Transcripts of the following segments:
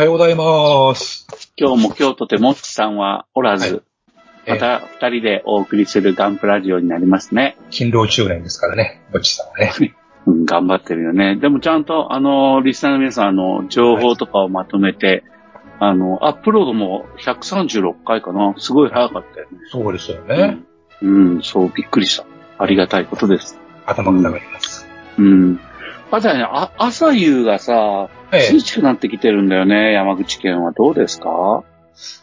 はようございます。今日も今日とてもっちさんはおらず、えまた二人でお送りするガンプラジオになりますね。勤労中年ですからね、ぼっちさんはね。うん、頑張ってるよね。でもちゃんと、あの、リスナーの皆さん、あの、情報とかをまとめて、あの、アップロードも136回かな。すごい早かったよね。そうですよね。うん、うんそう、びっくりした。ありがたいことです。頭が下がります。うん。あ朝夕がさ、え涼しくなってきてるんだよね、山口県は。どうですか？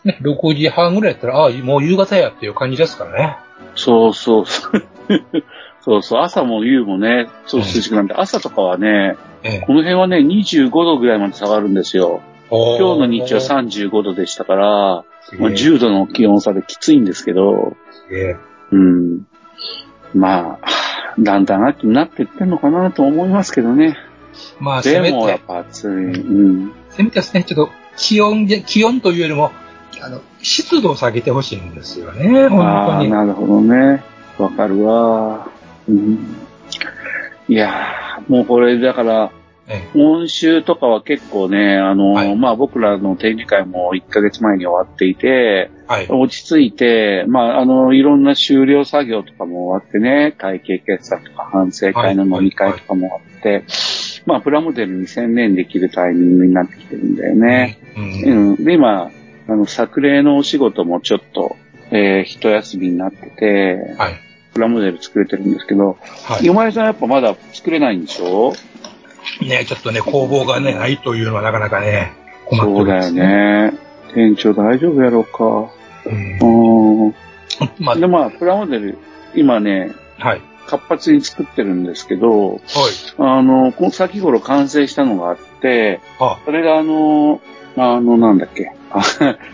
え、ね、6時半ぐらいやったら、ああ、もう夕方やっていう感じですからね。そうそうそう。そうそう、朝も夕もね、そう涼しくなって、朝とかはね、ええこの辺はね、25度ぐらいまで下がるんですよ。今今日の日中は35度でしたから、まあ、10 10度の気温差できついんですけど、えうん。まあ、だんだん秋になっていってんのかなと思いますけどね。まあ、せめでもやってぱ暑い。うん。せめてですね、ちょっと気温で、気温というよりも、あの、湿度を下げてほしいんですよね、あ本当あ、に。なるほどね。わかるわ。うん。いやー、もうこれだから、え今週とかは結構ね、あの、はいまあ僕らの展示会も1ヶ月前に終わっていて、えはい。落ち着いて、まああの、いろんな終了作業とかも終わってね、会計決算とか反省会の飲み会とかもあって、まあプラモデルに専念できるタイミングになってきてるんだよね。うん。うん。で、今、あの、作例のお仕事もちょっと、えー、一休みになってて、はい。プラモデル作れてるんですけど、はい。今井さんやっぱまだ作れないんでしょ？ね、ちょっとね、工房がね、ないというのはなかなかね、困ってそうだよ。ね。店長大丈夫やろうか。うんうん。まあ、で、まあ、プラモデル、今ね、はい。活発に作ってるんですけど、はい。あの、この先頃完成したのがあって、あ、それがあの、あの、なんだっけ。あ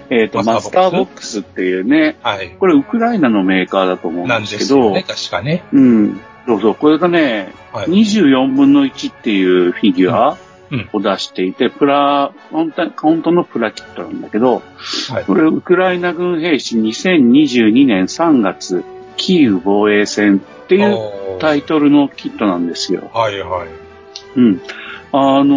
えっと、マスターボックス？っていうね、はい。これウクライナのメーカーだと思うんですけど、ですよね、確かね。うん。そうそう、これがね、はい。24分の1っていうフィギュアうんを出していて、プラ、本当本当のプラキットなんだけど、はいこれウクライナ軍兵士2022年3月、キーウ防衛戦っていうタイトルのキットなんですよ。はいはい。うん。あの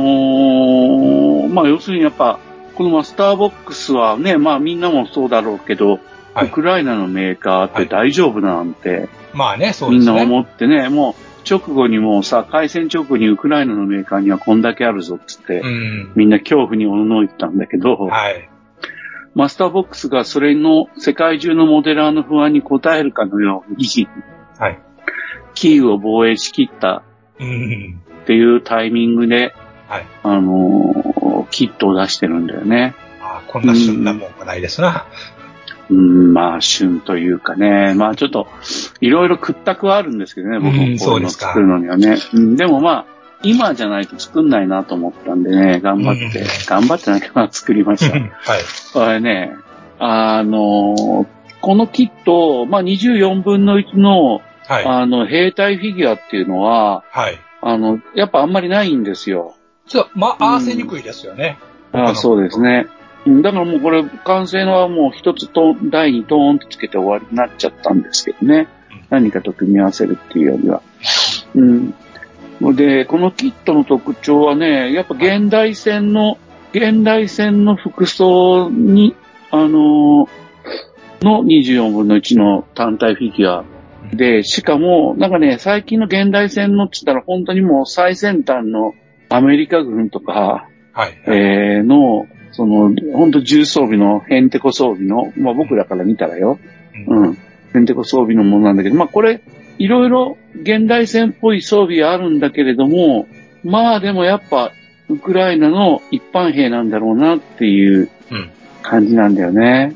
ーまあ要するにやっぱ、このマスターボックスはね、まあみんなもそうだろうけど、はいウクライナのメーカーって大丈夫なんて、まあね、そうみんですね。な思ってね、もう直後にもうさ、開戦直後にウクライナのメーカーにはこんだけあるぞっつって、うん。みんな恐怖におののいてたんだけど、はい。マスターボックスがそれの世界中のモデラーの不安に応えるかのように、はい。キーウを防衛しきったうん。っていうタイミングで、はい。あのーキットを出してるんだよね。あこんな旬なもんがないですな。うん、まあ、旬というかね。まあ、ちょっと、いろいろ屈託はあるんですけどね、僕うんもこういうの作るのにはね。うん、でもまあ、今じゃないと作んないなと思ったんでね、頑張って、うん頑張ってなきゃ作りました。はい。これね、あの、このキット、まあ、24分の1の、はい。あの、兵隊フィギュアっていうのは、はい。あの、やっぱあんまりないんですよ。ちょっと、ま、合わせにくいですよね。あそうですね。うんだからもうこれ、完成のはもう一つと、台にトーンとつけて終わりになっちゃったんですけどねうん。何かと組み合わせるっていうよりは。うん。で、このキットの特徴はね、やっぱ現代戦の、現代戦の服装に、あのーの24分の1の単体フィギュアで、しかも、なんかね、最近の現代戦のって言ったら本当にもう最先端のアメリカ軍とか、はい。えーの、その、本当重装備のヘンテコ装備の、まあ僕らから見たらよ、うんうん、ヘンテコ装備のものなんだけど、まあこれ、いろいろ現代戦っぽい装備あるんだけれども、まあでもやっぱ、ウクライナの一般兵なんだろうなっていううん。感じなんだよね。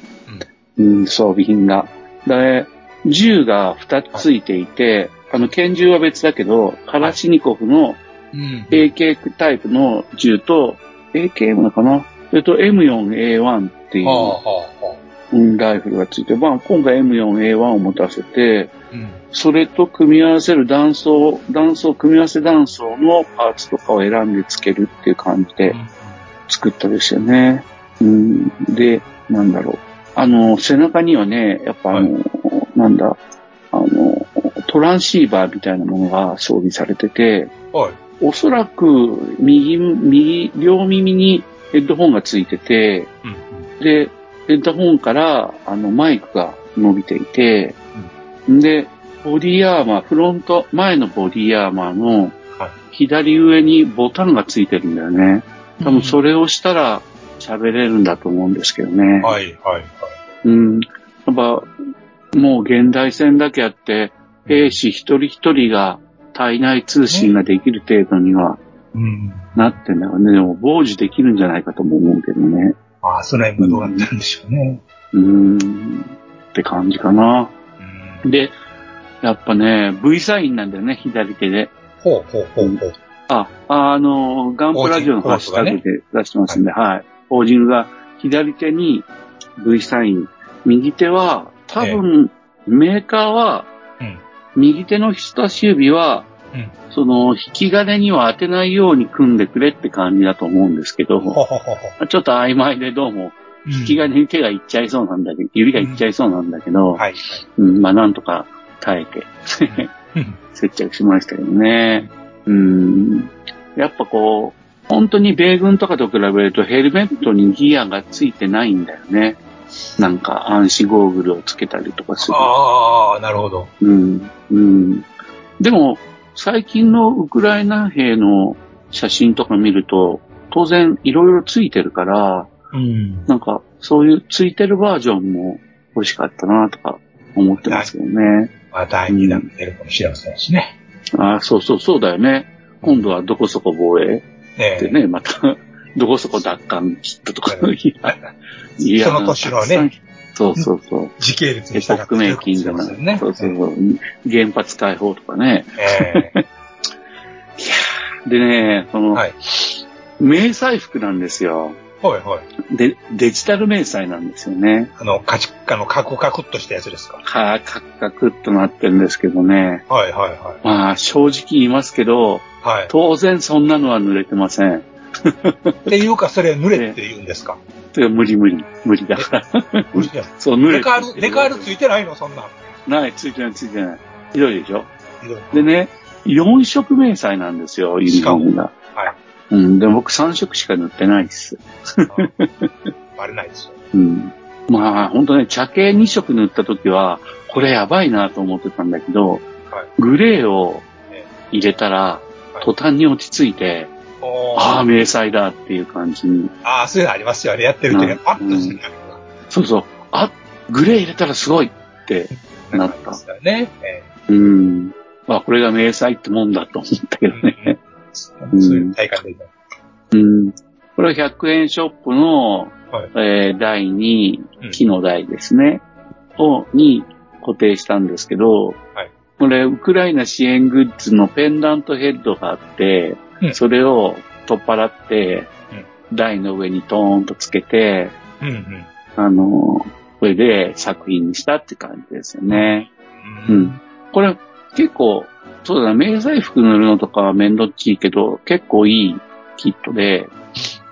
うん、装備品が。で、銃が2つついていて、あの、拳銃は別だけど、カラシニコフのうん。AK タイプの銃と、AK なのかなそれと M4A1 っていう。うんライフルがついて、まあ、今回 M4A1 を持たせて、うん。それと組み合わせる弾層、弾層、組み合わせ弾層のパーツとかを選んでつけるっていう感じで作ったですよね。うん。で、なんだろう。あの、背中にはね、やっぱあの、なんだ、あの、トランシーバーみたいなものが装備されてて、はい。おそらく右、右、両耳にヘッドホンがついてて、うん。で、ヘッドホンからあのマイクが伸びていて、で、ボディアーマー、フロント、前のボディアーマーのはい左上にボタンがついてるんだよね。多分それをしたら喋れるんだと思うんですけどね。はい、はい、うん。やっぱ、もう現代戦だけあって、兵士一人一人が体内通信ができる程度にはうん。なってんだよね。でも、傍受できるんじゃないかとも思うけどね。まあ、その辺がどうなんでしょうね。うーん。って感じかな。うん。で、やっぱね、V サインなんだよね、左手で。ほうほうほうほう。あ、あの、ガンプラジオのハッシュタグで出してますんで、はい。ポージングが左手に V サイン。右手は、多分、メーカーは、うん。右手の人差し指は、うん。その、引き金には当てないように組んでくれって感じだと思うんですけど、ほほほほ。ちょっと曖昧でどうも、うん引き金に手がいっちゃいそうなんだけど、指がいっちゃいそうなんだけど、まあなんとか耐えて、うん。接着しましたけどね。うん。やっぱこう、本当に米軍とかと比べるとヘルメットにギアがついてないんだよね。なんか暗視ゴーグルをつけたりとかする。ああ、なるほど。うん。うん。でも、最近のウクライナ兵の写真とか見ると、当然いろいろついてるから、うん。なんかそういうついてるバージョンも欲しかったなとか思ってますけどね。まあ、第2弾出るかもしれませんしね。ああ、そうそうそうだよね。今度はどこそこ防衛？ねでね、また、どこそこ奪還キットとか。うん いやいやその年のね。そうそうそう。時系列にエポックメイキングな、ね。そうそうそう。原発解放とかね。ええ でね、その、はい。迷彩服なんですよ。はいはい。で、デジタル迷彩なんですよね。あの、カチッ、あの、カクカクっとしたやつですか？はカクカクっとなってるんですけどね。はいはいはい。まあ、正直言いますけど、はい。当然そんなのは濡れてません。っていうか、それ濡れって言うんですか？無理無理。無理だから。無理じゃんそう、濡れてデカール、デカールついてないのそんな。ない、ついてない、ついてない。ひどいでしょひどいでね、4色迷彩なんですよ、ユニフォームが。はい。うん、で、僕3色しか塗ってないです。バレないですよ。うん。まあ、ほんとね、茶系2色塗った時は、これやばいなと思ってたんだけど、はいグレーを入れたら、途端に落ち着いて、ああ、ー迷彩だっていう感じに。あー、そういうのありますよね。やってるとねうん、パッとしてるそうそう。あ、グレー入れたらすごいってなっでた。すよね。えうん。まあ、これが迷彩ってもんだと思ったけどね。えそういう体感で。うん。これは100円ショップの、はいえー台にうん、木の台ですね。を、に固定したんですけど、はいこれ、ウクライナ支援グッズのペンダントヘッドがあって、うんそれを取っ払って、台の上にトーンとつけて、うんうん。あの、これで作品にしたって感じですよね。ううんん。これ、結構、そうだな、迷彩服塗るのとかは面倒っちいけど、結構いいキットで、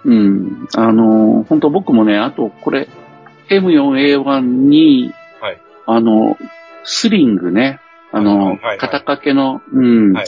うん。あの、本当僕もね、あとこれ、M4A1 に、はいあの、スリングね、あはいのはいはい、肩掛けの、うん、はい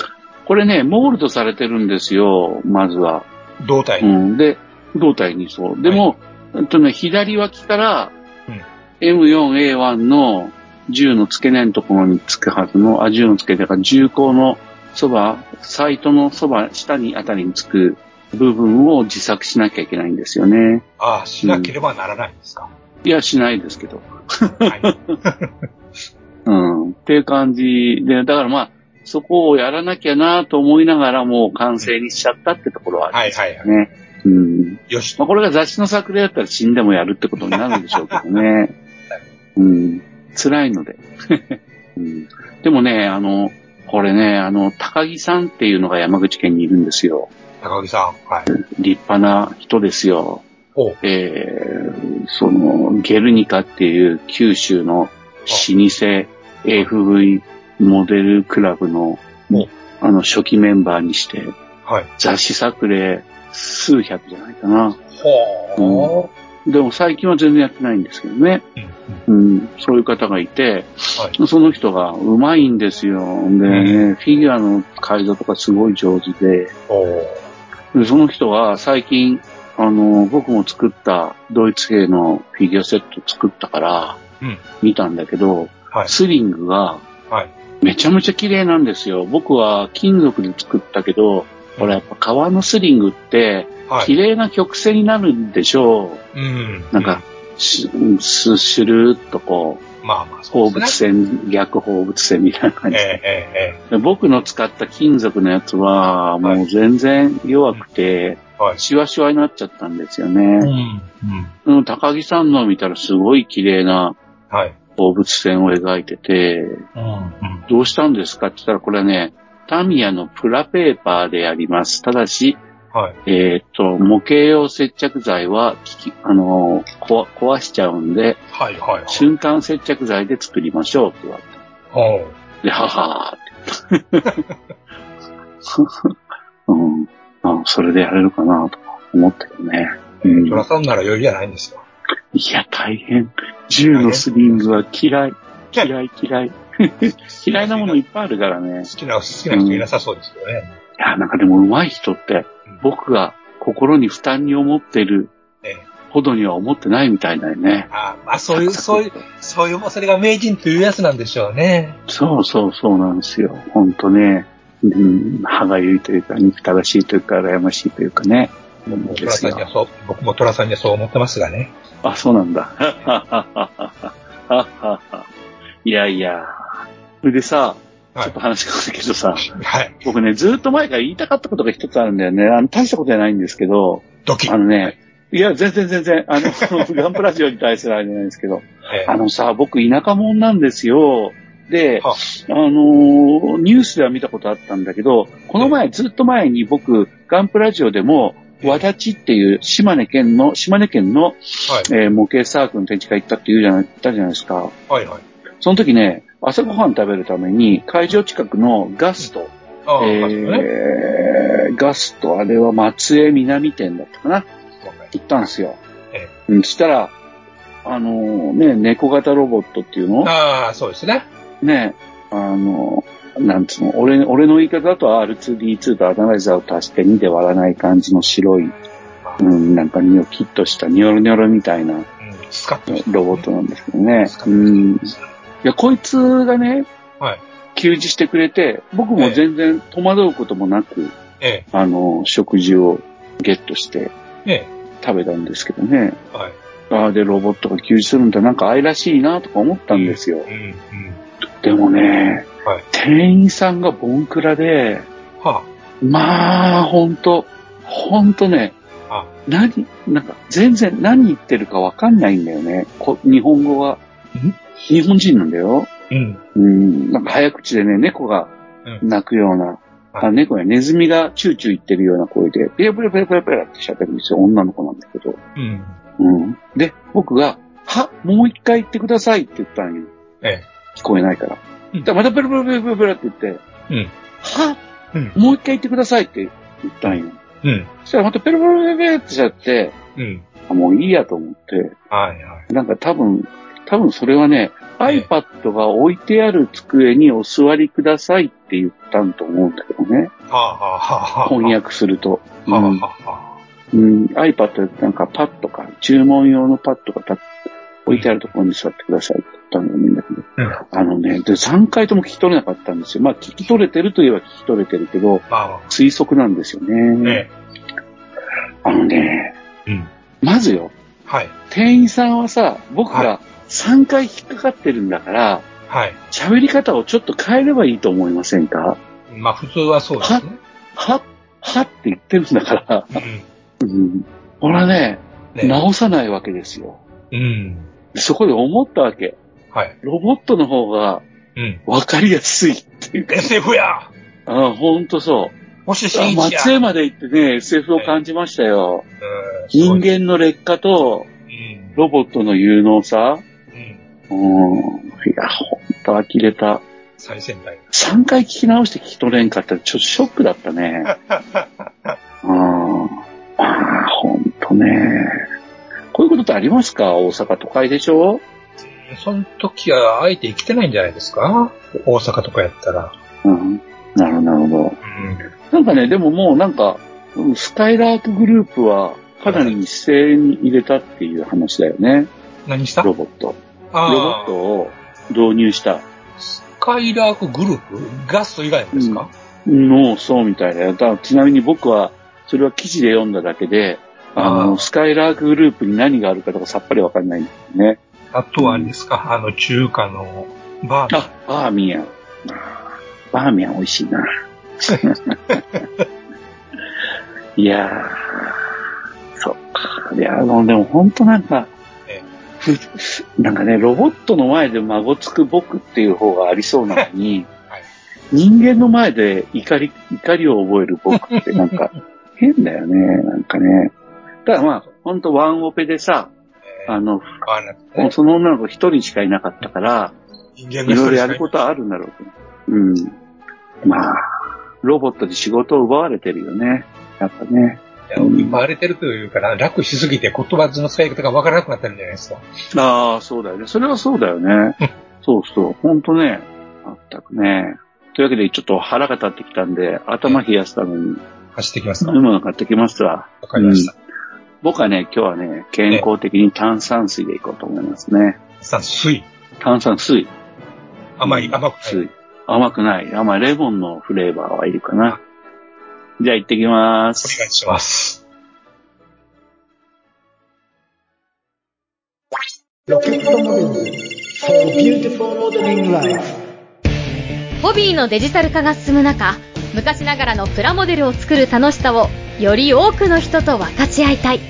これね、モールドされてるんですよ、まずは。胴体に。うん。で、胴体にそう。でも、えっとね、左脇から、うん M4A1 の銃の付け根のところにつくはずの、あ、銃の付け根が銃口のそば、サイトのそば、下にあたりにつく部分を自作しなきゃいけないんですよね。ああ、しなければならないんですか？いや、しないですけど。はい。うん。っていう感じで、だからまあ、そこをやらなきゃなと思いながらもう完成にしちゃったってところはありますはいはいはい。ね。うん。よし。まあ、これが雑誌の作例だったら死んでもやるってことになるんでしょうけどね。うん。辛いので。うん、でもね、あの、これね、あの、高木さんっていうのが山口県にいるんですよ。高木さん。はい。立派な人ですよ。えー、その、ゲルニカっていう九州の老舗 AFV モデルクラブのお、あの、初期メンバーにして、はい。雑誌作例数百じゃないかな。ほー。でも最近は全然やってないんですけどね。うん。うん。うん、そういう方がいて、はい。その人がうまいんですよ。で、ね、フィギュアの改造とかすごい上手で。でその人は最近、あの、僕も作ったドイツ兵のフィギュアセット作ったから、うん。見たんだけど、はい。スリングがはい。めちゃめちゃ綺麗なんですよ。僕は金属で作ったけど、これやっぱ革のスリングって、はい。綺麗な曲線になるんでしょうん。なんか、しスシュルーっとこう、うん、まあまあ、そ放物うですね。線、逆放物線みたいな感じええで。え僕の使った金属のやつは、もう全然弱くて、えはい。シワシワになっちゃったんですようね。ん。うん。でも高木さんのを見たらすごい綺麗なはい。放物線を描いてて。どうしたんですか？って言ったら、これはね、タミヤのプラペーパーでやります。ただし、はい。えーっと、模型用接着剤は、きあのーこ壊しちゃうんで、はい。はい。瞬間接着剤で作りましょうって言われて。で、ははーって。うん。あそれでやれるかなとか思ったけどね。うんトラさんなら余裕じゃないんですよ。いや、大変。銃のスリングは嫌い。嫌い、嫌い。嫌いなものいっぱいあるからね。好きな、好きな人いなさそうですよね。いや、なんかでも上手い人って、僕が心に負担に思ってるええ。ほどには思ってないみたいだよね。あまあ、そういう、そういう、そういう、それが名人というやつなんでしょうね。そうそうそうなんですよ。ほんとね。うん、歯がゆいというか、憎たらしいというか、羨ましいというかね。僕もさんにはそう、僕もトラさんにはそう思ってますがね。あ、そうなんだ。いやいや。それでさ、はいちょっと話変わるけどさ、はい。僕ね、ずっと前から言いたかったことが一つあるんだよね。あの、大したことじゃないんですけど、ドキ。あのね、いや、全然全然、あの、ガンプラジオに対するあれじゃないですけど、ええあのさ、僕田舎者なんですよ。で、はあのーニュースでは見たことあったんだけど、この前、ずっと前に僕、ガンプラジオでも、わだちっていう島根県の、島根県の、はい。えー模型サークルの展示会行ったって言うじゃない、言ったじゃないですか。はいはい。その時ね、朝ごはん食べるために、会場近くのガスト、ああ、えそうですね。ー、ガスト、あれは松江南店だったかな行ったんですよ。えうん、そしたら、あのーね、猫型ロボットっていうの？ああ、そうですね。ね、あの、なんつうの、俺、俺の言い方だと R2D2 とアナライザーを足して2で割らない感じの白い、うん、なんかニョキッとしたニョロニョロみたいなうん。スカッロボットなんですけどねうん。いや、こいつがね、はい。給仕してくれて、僕も全然戸惑うこともなく、えあの、食事をゲットしてえ。え食べたんですけどね。え。はい。ああ、で、ロボットが給仕するんだ、なんか愛らしいなとか思ったんですよ。うん。うん。でもね、はい店員さんがボンクラで、はまあ、ほんと、ほんとね、あ。何、なんか全然何言ってるかわかんないんだよね。こ日本語は。ん？日本人なんだよ。うん。うん、なんか早口でね、猫がうん。鳴くような、はいあ猫やネズミがチューチュー言ってるような声で、ペラペラペラペラペラって喋るんですよ。女の子なんだけど。うん。うん。で、僕が、は、もう一回言ってくださいって言ったんよ。え聞こえないから。うんだまたペラペラペラペラペラって言って、え。うん。は、うん。もう一回言ってくださいって言ったんよ。うん。そしたらまたペラペラペラペラってしちゃって、うん。あもういいやと思って、はいはい。なんか多分、多分それはね、ええ iPad が置いてある机にお座りくださいって言ったんと思うんだけどね。はあ、はあはあ、翻訳すると。はあ、はうんあ、はうん、iPad でなんかパッドか、注文用のパッドがた置いてあるところに座ってくださいって言ったんだけど。あ。うん。あのね、で、3回とも聞き取れなかったんですよ。まあ、聞き取れてるといえば聞き取れてるけど、推測なんですよあ。ね。えあのね、え。うん。まずよ、はい。店員さんはさ、僕が3回引っかかってるんだから、はい。喋り方をちょっと変えればいいと思いませんか？まあ普通はそうですね。は、はって言ってるんだから、うん。うん。これはね、ね直さないわけですよ。うん。そこで思ったわけ。はい。ロボットの方がうん。分かりやすいっていうか。SF やああ、ほんとそう。星あ新一や松江まで行ってね、SF を感じましたよ。うん人間の劣化とうん。ロボットの有能さ。うん。うん。いや、ほんと呆れた。最先端。3回聞き直して聞き取れんかったらちょっとショックだったね。うん。ああ、ほんとね。こういうことってありますか？大阪都会でしょ？その時は、あえて生きてないんじゃないですか？大阪とかやったら。うん。なるほど、なるほど。うん。なんかね、でももうなんか、うんスカイラークグループはかなり一斉に入れたっていう話だよね。何した？ロボット。ロボあットを導入したスカイラークグループ？ガスト以外のですか、の、そうみたいだよ。だちなみに僕は、それは記事で読んだだけで、あの、スカイラークグループに何があるかとかさっぱりわかんないんだよね。あとはあれですか、あの、中華のバーミあ、バーミヤン。バーミヤン美味しいな。いやー、そっか。いや、あの、でも本当なんかなんかね、ロボットの前で孫つく僕っていう方がありそうなのに、はい人間の前で怒り、怒りを覚える僕ってなんか 変だよね、なんかね。だからまあ、本当ワンオペでさ、えーあの、その女の子一人しかいなかったから、人間いろいろやることはあるんだろうけど。うん。まあ、ロボットで仕事を奪われてるよね。やっぱね。奪われてるというかな、楽しすぎて言葉の使い方がわからなくなってるんじゃないですか。ああ、そうだよね。それはそうだよね。そうそう。ほんとね。まったくね。というわけで、ちょっと腹が立ってきたんで、頭冷やすために走ってきますか飲み物買ってきますわ。わかりました。僕はね、今日はね、健康的に炭酸水でいこうと思いますね。さあ、水。炭酸水。甘い、甘くない。水。甘くない。甘い。レモンのフレーバーはいるかな。じゃあ行ってきまおす。願いします。ロケットモデル for beautiful modeling life ホビーのデジタル化が進む中、昔ながらのプラモデルを作る楽しさをより多くの人と分かち合いたい。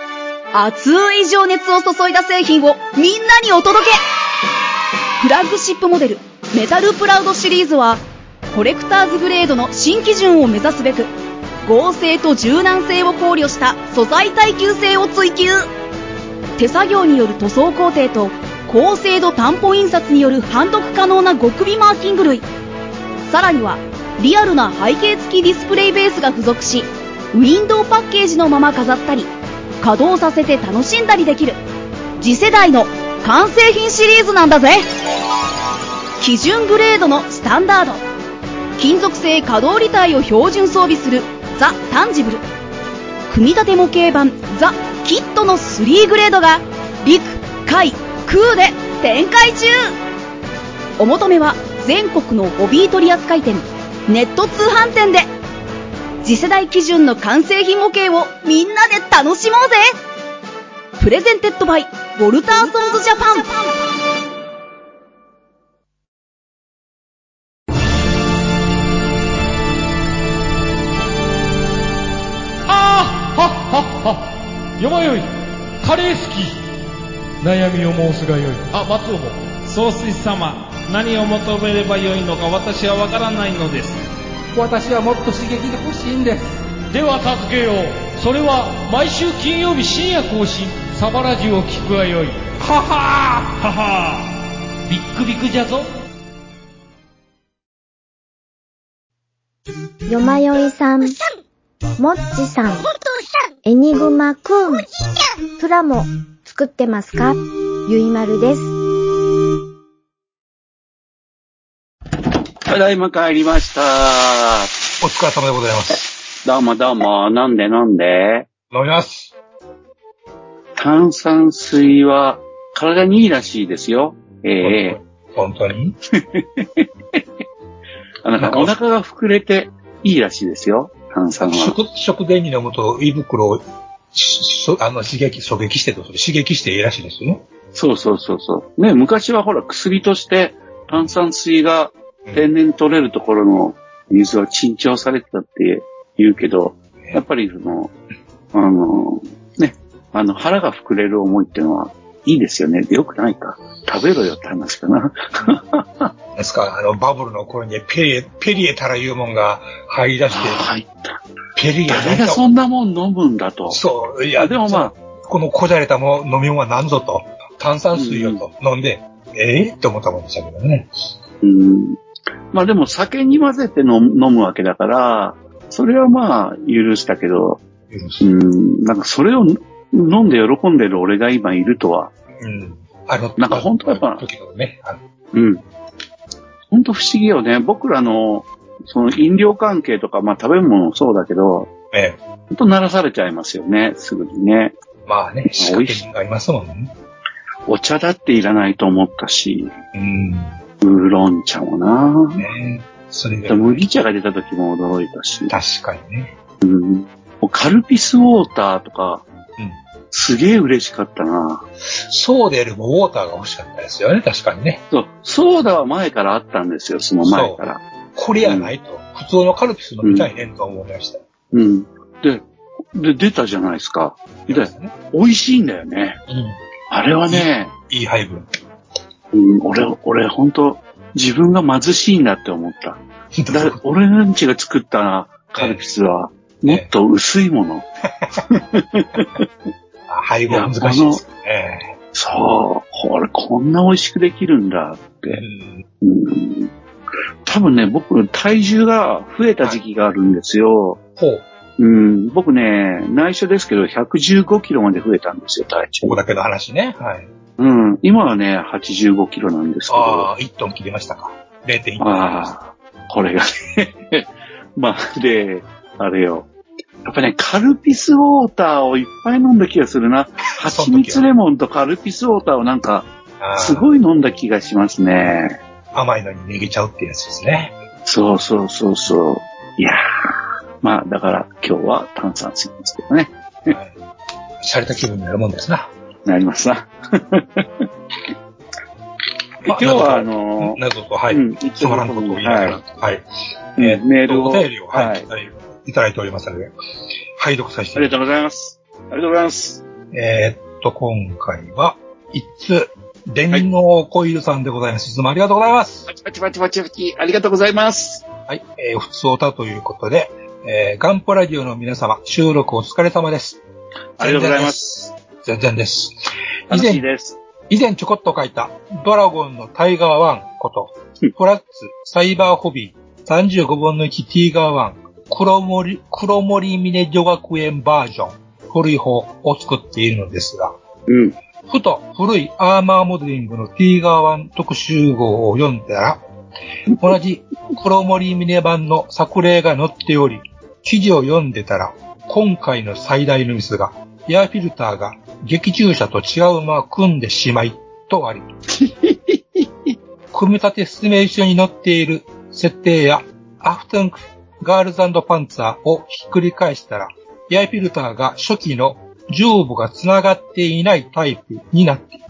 熱い情熱を注いだ製品をみんなにお届け。フラッグシップモデル、メタルプラウドシリーズは、コレクターズグレードの新基準を目指すべく、合成と柔軟性を考慮した素材耐久性を追求。手作業による塗装工程と高精度担保印刷による判読可能な極微マーキング類。さらにはリアルな背景付きディスプレイベースが付属しウィンドウパッケージのまま飾ったり稼働させて楽しんだりできる。次世代の完成品シリーズなんだぜ。基準グレードのスタンダード。金属製可動履帯を標準装備する。The Tangible。組み立て模型版。 The Kit の3グレードが。陸、海、空で。展開中。お求めは全国のホビー取扱店。ネット通販店で。次世代基準の完成品模型をみんなで楽しもうぜ。 Presented by ウォルターソンズジャパン。ああはっはっは。よまよい。カレー好き。悩みを申すがよい。あ松尾も。総帥様何を求めればよいのか私はわからないのです私はもっと刺激が欲しいんです。では助けよう。それは毎週金曜日深夜更新。サバラジュを聞くがよい。ははー。ははービックビックじゃぞ。よまよいさん、もっちさん、エニグマくん、プラモ作ってますか？ゆいまるです。ただいま帰りました。お疲れ様でございます。どうもどうも。なんでなんで？飲みます。炭酸水は体にいいらしいですよ。ええ本当に？あなんかお腹が膨れていいらしいですよ、炭酸は。食、食前に飲むと胃袋を、しあの、刺激、狙撃してと、刺激していいらしいですよね。そうそうそうそう。ね、昔はほら薬として炭酸水が天然に取れるところの水は沈重されてたって言うけど、やっぱりその、あの、ね、あの腹が膨れる思いっていうのはいいですよね。よくないか。食べろよって話かな。ですか？ら、あの、バブルの頃にペリエ、ペリエたらいうもんが入り出して、入った。ペリエ誰がそんなもん飲むんだと。そう、いや、でもまあ、このこじゃれたもの飲み物は何ぞと、炭酸水よと飲んで、ええって思ったもんでしたけどね。うん。まあでも酒に混ぜて飲むわけだから、それはまあ許したけど、うん、なんかそれを飲んで喜んでる俺が今いるとは、うん。あの、なんか本当やっぱ、ね、うん。本当不思議よね。僕らの、その飲料関係とか、まあ食べ物もそうだけど、ええ。本当鳴らされちゃいますよね、すぐにね。まあね、仕掛け人がありますもんね。お茶だっていらないと思ったし、うん。ウーロン茶もなねそれでが、麦茶が出た時も驚いたし。確かにね。うん。もうカルピスウォーターとか、うんすげえ嬉しかったなそうでよりもウォーターが欲しかったですよね、確かにね。そう、ソーダは前からあったんですよ、その前から。これやないと、普通のカルピス飲みたいねんと思いました。うん。で、で、出たじゃないですか。で、美味しいんだよね。うん。あれはね、いい配分。うん、俺、俺、本当自分が貧しいんだって思った。だ俺のちが作ったカルピスは、もっと薄いもの。配合難しいですね。そう、これこんな美味しくできるんだって。うん多分ね、僕、体重が増えた時期があるんですよ。ほう。うん、僕ね、内緒ですけど、115キロまで増えたんですよ、体重。ここだけの話ね。はい。うん、今はね、85キロなんですけど。ああ、1トン切りましたか。0.1トン。ああ、これがね。まあ、で、あれよ。やっぱね、カルピスウォーターをいっぱい飲んだ気がするな。蜂蜜レモンとカルピスウォーターをなんか、すごい飲んだ気がしますね。甘いのに逃げちゃうってやつですね。そうそうそうそう。いやー。まあ、だから今日は炭酸水ですけどね。洒落た気分になるもんですな。なりますな。今日はあのなぞと、はい。うんつまらんことを言いながら、はい。うんえーメールをお便りを、はい、はいいただいておりますので、拝読させてありがとうございます。ありがとうございます。えーっと、今回は、一通、電脳コイルさんでございます。いつもありがとうございます。パチパチパチパチパチ、ありがとうございます。はい、えー、普通おたということで、えー、ガンプラジオの皆様、収録お疲れ様です。ありがとうございます。全然です。以前、です。以前ちょこっと書いた、ドラゴンのタイガー1こと、フラッツサイバーホビー35分の1ティーガー1黒森、黒森峰女学園バージョン、古い方を作っているのですが、うん。ふと古いアーマーモデリングのティーガー1特集号を読んだら、同じ黒森峰版の作例が載っており、記事を読んでたら、今回の最大のミスが、エアフィルターが劇中車と違う馬を組んでしまい、とあり、組み立て説明書に載っている設定や、アフタンクガールズパンツァーをひっくり返したら、エアフィルターが初期の上部が繋がっていないタイプになっている。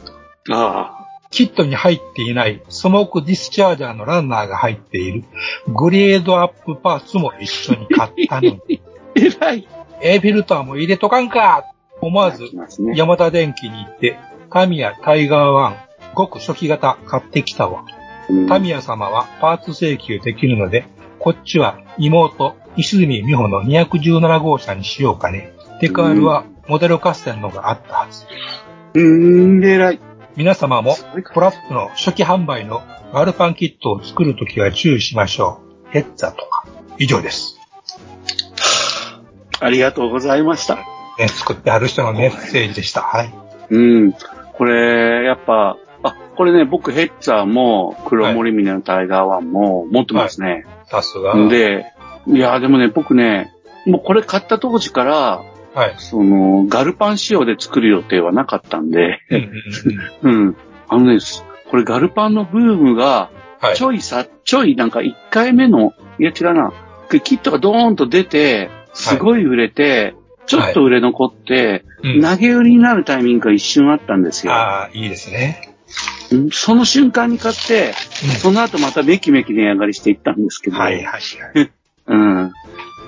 あキットに入っていないスモークディスチャージャーのランナーが入っているグレードアップパーツも一緒に買ったのに。えらい。エアフィルターも入れとかんか思わずねヤマダ電機に行ってタミヤタイガー1ごく初期型買ってきたわ。タミヤ様はパーツ請求できるので、こっちは妹、石住美穂の217号車にしようかね。デカールはモデルカステンのがあったはず。うーん、偉い。皆様もプラップの初期販売のガルパンキットを作るときは注意しましょう。ヘッザとか。以上です。ありがとうございました。ね、作ってある人のメッセージでした。はい。うん。これ、やっぱ、あ、これね、僕ヘッツァーも黒森峰のタイガーワンも持ってますね。さすが。で、いや、でもね、僕ね、もうこれ買った当時から、はい。その、ガルパン仕様で作る予定はなかったんで、うん。あのね、これガルパンのブームが、はいち。ょいさ、ちょいなんか1回目の、いや違うな、キットがドーンと出て、すごい売れて、ちょっと売れ残って、うん投げ売りになるタイミングが一瞬あったんですよ。ああ、いいですね。うん？その瞬間に買って、うんその後まためきめき値上がりしていったんですけど、はいはいはい。うん。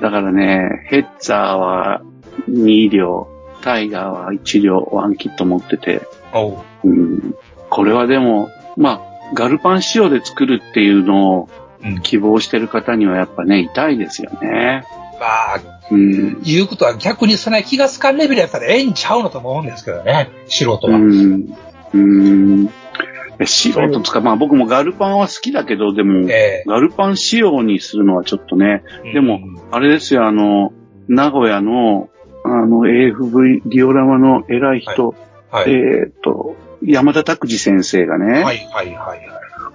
だからね、ヘッツァーは2両、タイガーは1両、ワンキット持ってて、おう。うん。これはでも、まあ、ガルパン仕様で作るっていうのをうん。希望してる方にはやっぱね、痛いですよね。まあ、うん。言うことは逆にそんな気がつかんレベルやったらええんちゃうのと思うんですけどね、素人は。うん。うん。え素人つか、まあ僕もガルパンは好きだけど、でも、えガルパン仕様にするのはちょっとね、えでもうんあれですよ、あの、名古屋の、あの、AFV ディオラマの偉い人、はい。えーっと、山田拓司先生がね、はいはいはいはい。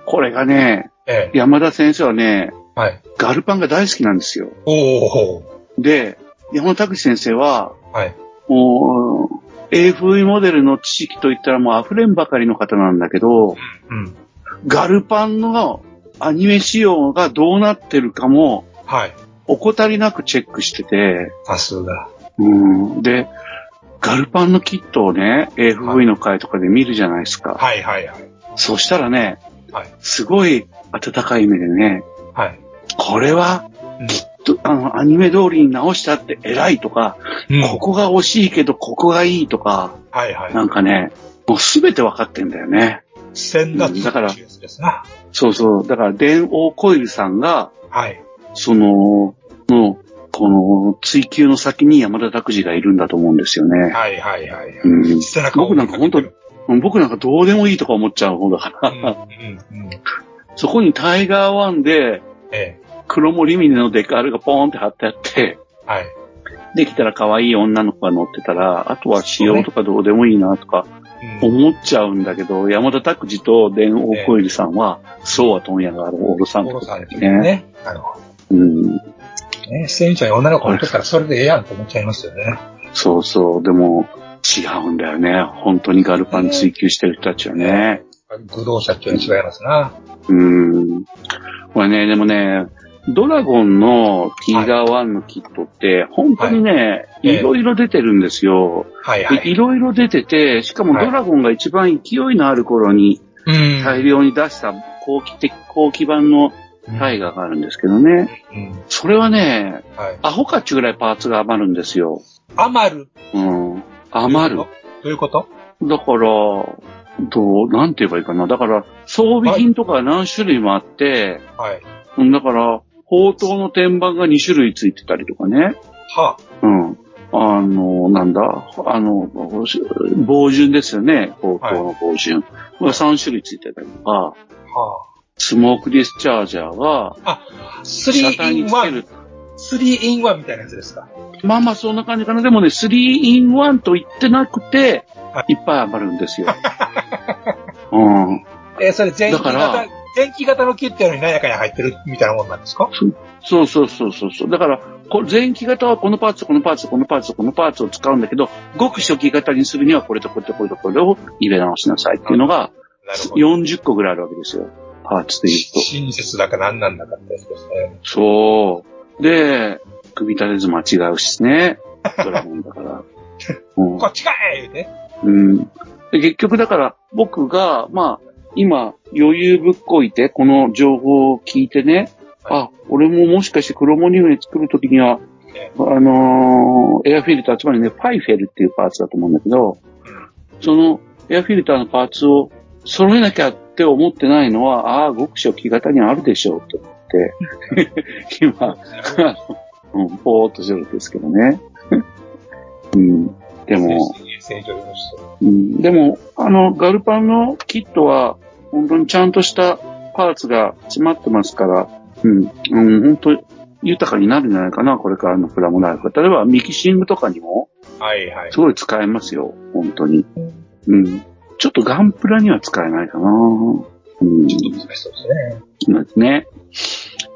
これがね、ええ山田先生はね、はい。ガルパンが大好きなんですよ。おおで、山田拓司先生は、はい。もう、AFV モデルの知識といったらもう溢れんばかりの方なんだけど、うん。ガルパンのアニメ仕様がどうなってるかも、はい。怠りなくチェックしてて、さすが。うん、で、ガルパンのキットをね、AFV の回とかで見るじゃないですか。はいはいはい。そしたらね、はいすごい温かい目でね、はい。これは、うんきっと、あの、アニメ通りに直したって偉いとか、うんここが惜しいけど、ここがいいとか、はいはい。なんかね、もうすべて分かってんだよね。先達うんだから。そうそう。だから、電王コイルさんが、はい。その、の、この追求の先に山田拓司がいるんだと思うんですよね。はいはいはい。うん背中を僕なんか本当うん僕なんかどうでもいいとか思っちゃう方だから、うんうん。そこにタイガーワンで、ええ。黒森ミネのデカールがポーンって貼ってあって、はい。できたら可愛い女の子が乗ってたら、あとは仕様とかどうでもいいなとかうん思っちゃうんだけど、山田拓司と電王コイルさんは、そうは問屋があるオールさんとかおろされてね。るね。なるほうん。ど。ね、船長に女の子乗ってたらそれでええやんと思っちゃいますよね。そうそう。でも、違うんだよね。本当にガルパン追求してる人たちはね。愚道社長に違いますな。うん。これね、でもね、ドラゴンのティーガー1のキットって、本当にね、いええいろいろ出てるんですよ。はいはい。でいろいろ出てて、しかもはいドラゴンが一番勢いのある頃にうん大量に出した後期的、後期版のタイガーがあるんですけどね。うん。それはね、はい。アホかっちゅうぐらいパーツが余るんですよ。余る？うん。余る。どういうこと？だから、どう、なんて言えばいいかな。だから、装備品とか何種類もあって、はい。うんだから、砲塔の天板が2種類ついてたりとかね。はうん。あの、なんだ、あの、防順ですよね。砲塔の防順。が3種類ついてたりとか、あ。はスモークディスチャージャーが、あ。車3体 in につける1。。3 in 1みたいなやつですか？まあまあそんな感じかな。でもね、3 in 1と言ってなくては、いっぱい余るんですよ。うん。えーそれ前期だから型、前期型のキットより何やかに入ってるみたいなもんなんですか？そうそうそうそうそう。だから、こ前期型はこのパーツ、このパーツ、このパーツ、このパーツを使うんだけど、ごく初期型にするにはこれとこれとこれとこれを入れ直しなさいっていうのがなるほど。40個ぐらいあるわけですよ。パーツで言うと。親切だか何なんだかってやつですね。そう。で、組み立て図間違うしね。ドラゴンだから。うんこっちかい言うて。うん。で結局だから、僕が、まあ、今、余裕ぶっこいて、この情報を聞いてね、あ、俺ももしかして黒モニウム作るときには、ね。あのーエアフィルター、つまりね、ファイフェルっていうパーツだと思うんだけど、そのエアフィルターのパーツを揃えなきゃって思ってないのは、ああ、極初期型にあるでしょうと思って、今、あのうん、ぽーっとしてるんですけどね。うん、でも。うん。でも、あの、ガルパンのキットは、本当にちゃんとしたパーツが詰まってますから、うん、うん、本当豊かになるんじゃないかな、これからのプラモライフ。例えば、ミキシングとかにも、はいはいす。ごい使えますよ、本当に。うん。ちょっとガンプラには使えないかな。うん。ちょっと難しそうですね。そうですね。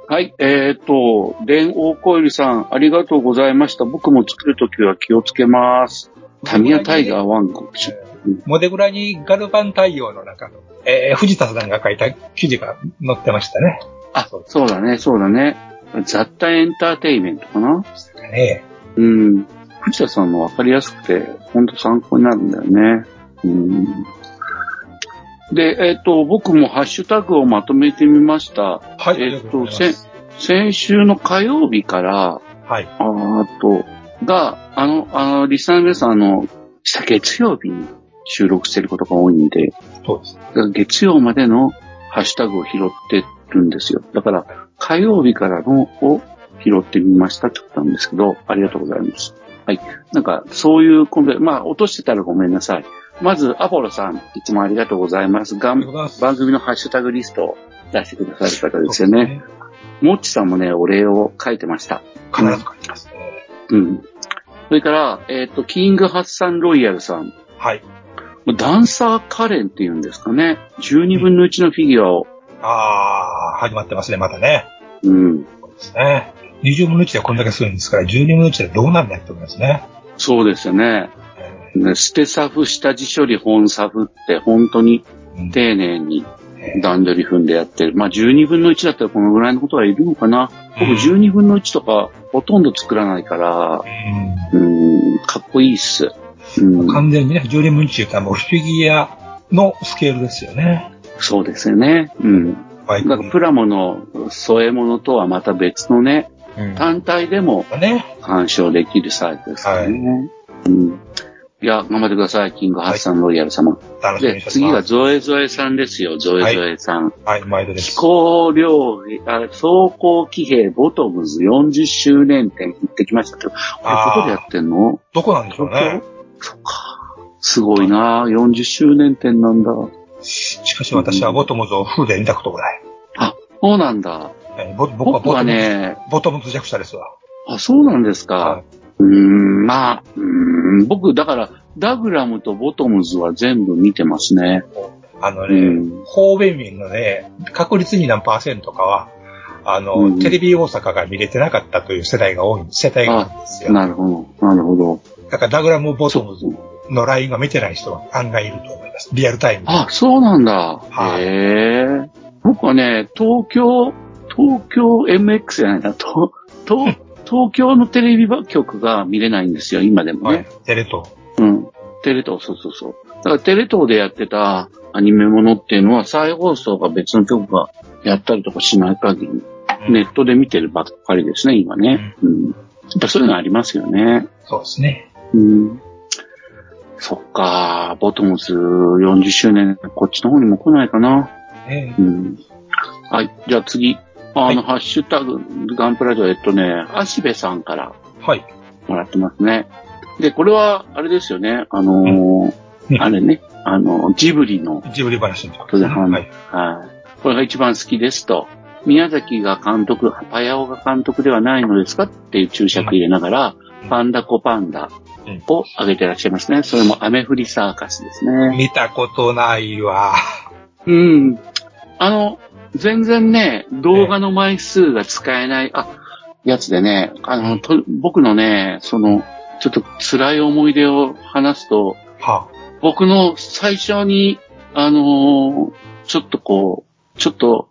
はい、えっ、と、電王コイルさん、ありがとうございました。僕も作るときは気をつけます。タミヤタイガー1モデグラにガルバン太陽の中の、えー、藤田さんが書いた記事が載ってましたね。あ、そうだね、そうだね。雑多エンターテイメントかなねうん。藤田さんの分かりやすくて、ほんと参考になるんだよね。うん。で、えっ、と、僕もハッシュタグをまとめてみました。はい、えっ、と、せ先週の火曜日から、はい。あーと、が、あの、あの、リスナーの皆さん、あの、下月曜日に収録してることが多いんで、そうです。だから月曜までのハッシュタグを拾ってるんですよ。だから、火曜日からのを拾ってみましたってことなんですけど、ありがとうございます。はい。なんか、そういうコンベ、まあ、落としてたらごめんなさい。まず、アポロさん、いつもありがとうございます。がん番組のハッシュタグリストを出してくださる方ですよね。もっちさんもね、お礼を書いてました。必ず書きますね。うん。それから、えっ、と、キングハッサンロイヤルさん。はい。ダンサーカレンっていうんですかね。12分の1のフィギュアを。あー、始まってますね、またね。うん。そうですね。20分の1でこんだけするんですから、12分の1でどうなんだって思いますね。そうですよね。ね捨てサフ、下地処理、本サフって本当に丁寧に段取り踏んでやってる。まあ12分の1だったらこのぐらいのことがいるのかな。僕12分の1とかほとんど作らないから、うん、かっこいいっす。うん、完全にね、12分の1って言ったらもうフィギュアのスケールですよね。そうですよね。うん。だからプラモの添え物とはまた別のね、単体でも鑑賞できるサイズですからね。うんいや、頑張ってください、キングハッサンロイヤル様。で、次がゾエゾエさんですよ、ゾエゾエさん。はい、毎度です。飛行両あ、走行騎兵ボトムズ40周年展行ってきましたけど、これどこでやってんの？どこなんでしょうね。そっか。すごいな40周年展なんだ。しかし私はボトムズをフルで見たことがない。あ、そうなんだ。えーぼ僕はボトムズ、ね、ボトムズ弱者ですわ。あ、そうなんですか。うーん、まあ、うーん、僕、だから、ダグラムとボトムズは全部見てますね。あのね、神戸民のね、確率に何パーセントかは、あの、うんテレビ大阪が見れてなかったという世代が多い、世帯が多いんですよ。なるほど、なるほど。だからダグラムボトムズのラインが見てない人は案外いると思います。リアルタイムで。あ、そうなんだ。へえ。僕はね、東京、東京 MX じゃないな、東、東、東京のテレビ局が見れないんですよ、今でもね。テレ東。うん。テレ東、そうそうそう。だからテレ東でやってたアニメものっていうのは再放送が別の局がやったりとかしない限り、ネットで見てるばっかりですね、今ね。うん。やっぱそういうのありますよね。そうですね。うん。そっか、ボトムズ40周年、こっちの方にも来ないかな。ねうん。はい、じゃあ次。あの、ハッシュタグ、ガンプラジオ、えっとね、足部さんからはい。もらってますね。で、これは、あれですよね、あのーあれね、あの、ジブリの、ジブリ話のことで、はい。はい。これが一番好きですと。宮崎が監督、パヤオが監督ではないのですかっていう注釈入れながら、パンダコパンダを挙げてらっしゃいますね。それも雨降りサーカスですね。見たことないわ。うん。あの、全然ね、動画の枚数が使えない、あ、やつでね、あの、と僕のね、その、ちょっと辛い思い出を話すと、は僕の最初に、あのーちょっとこう、ちょっと、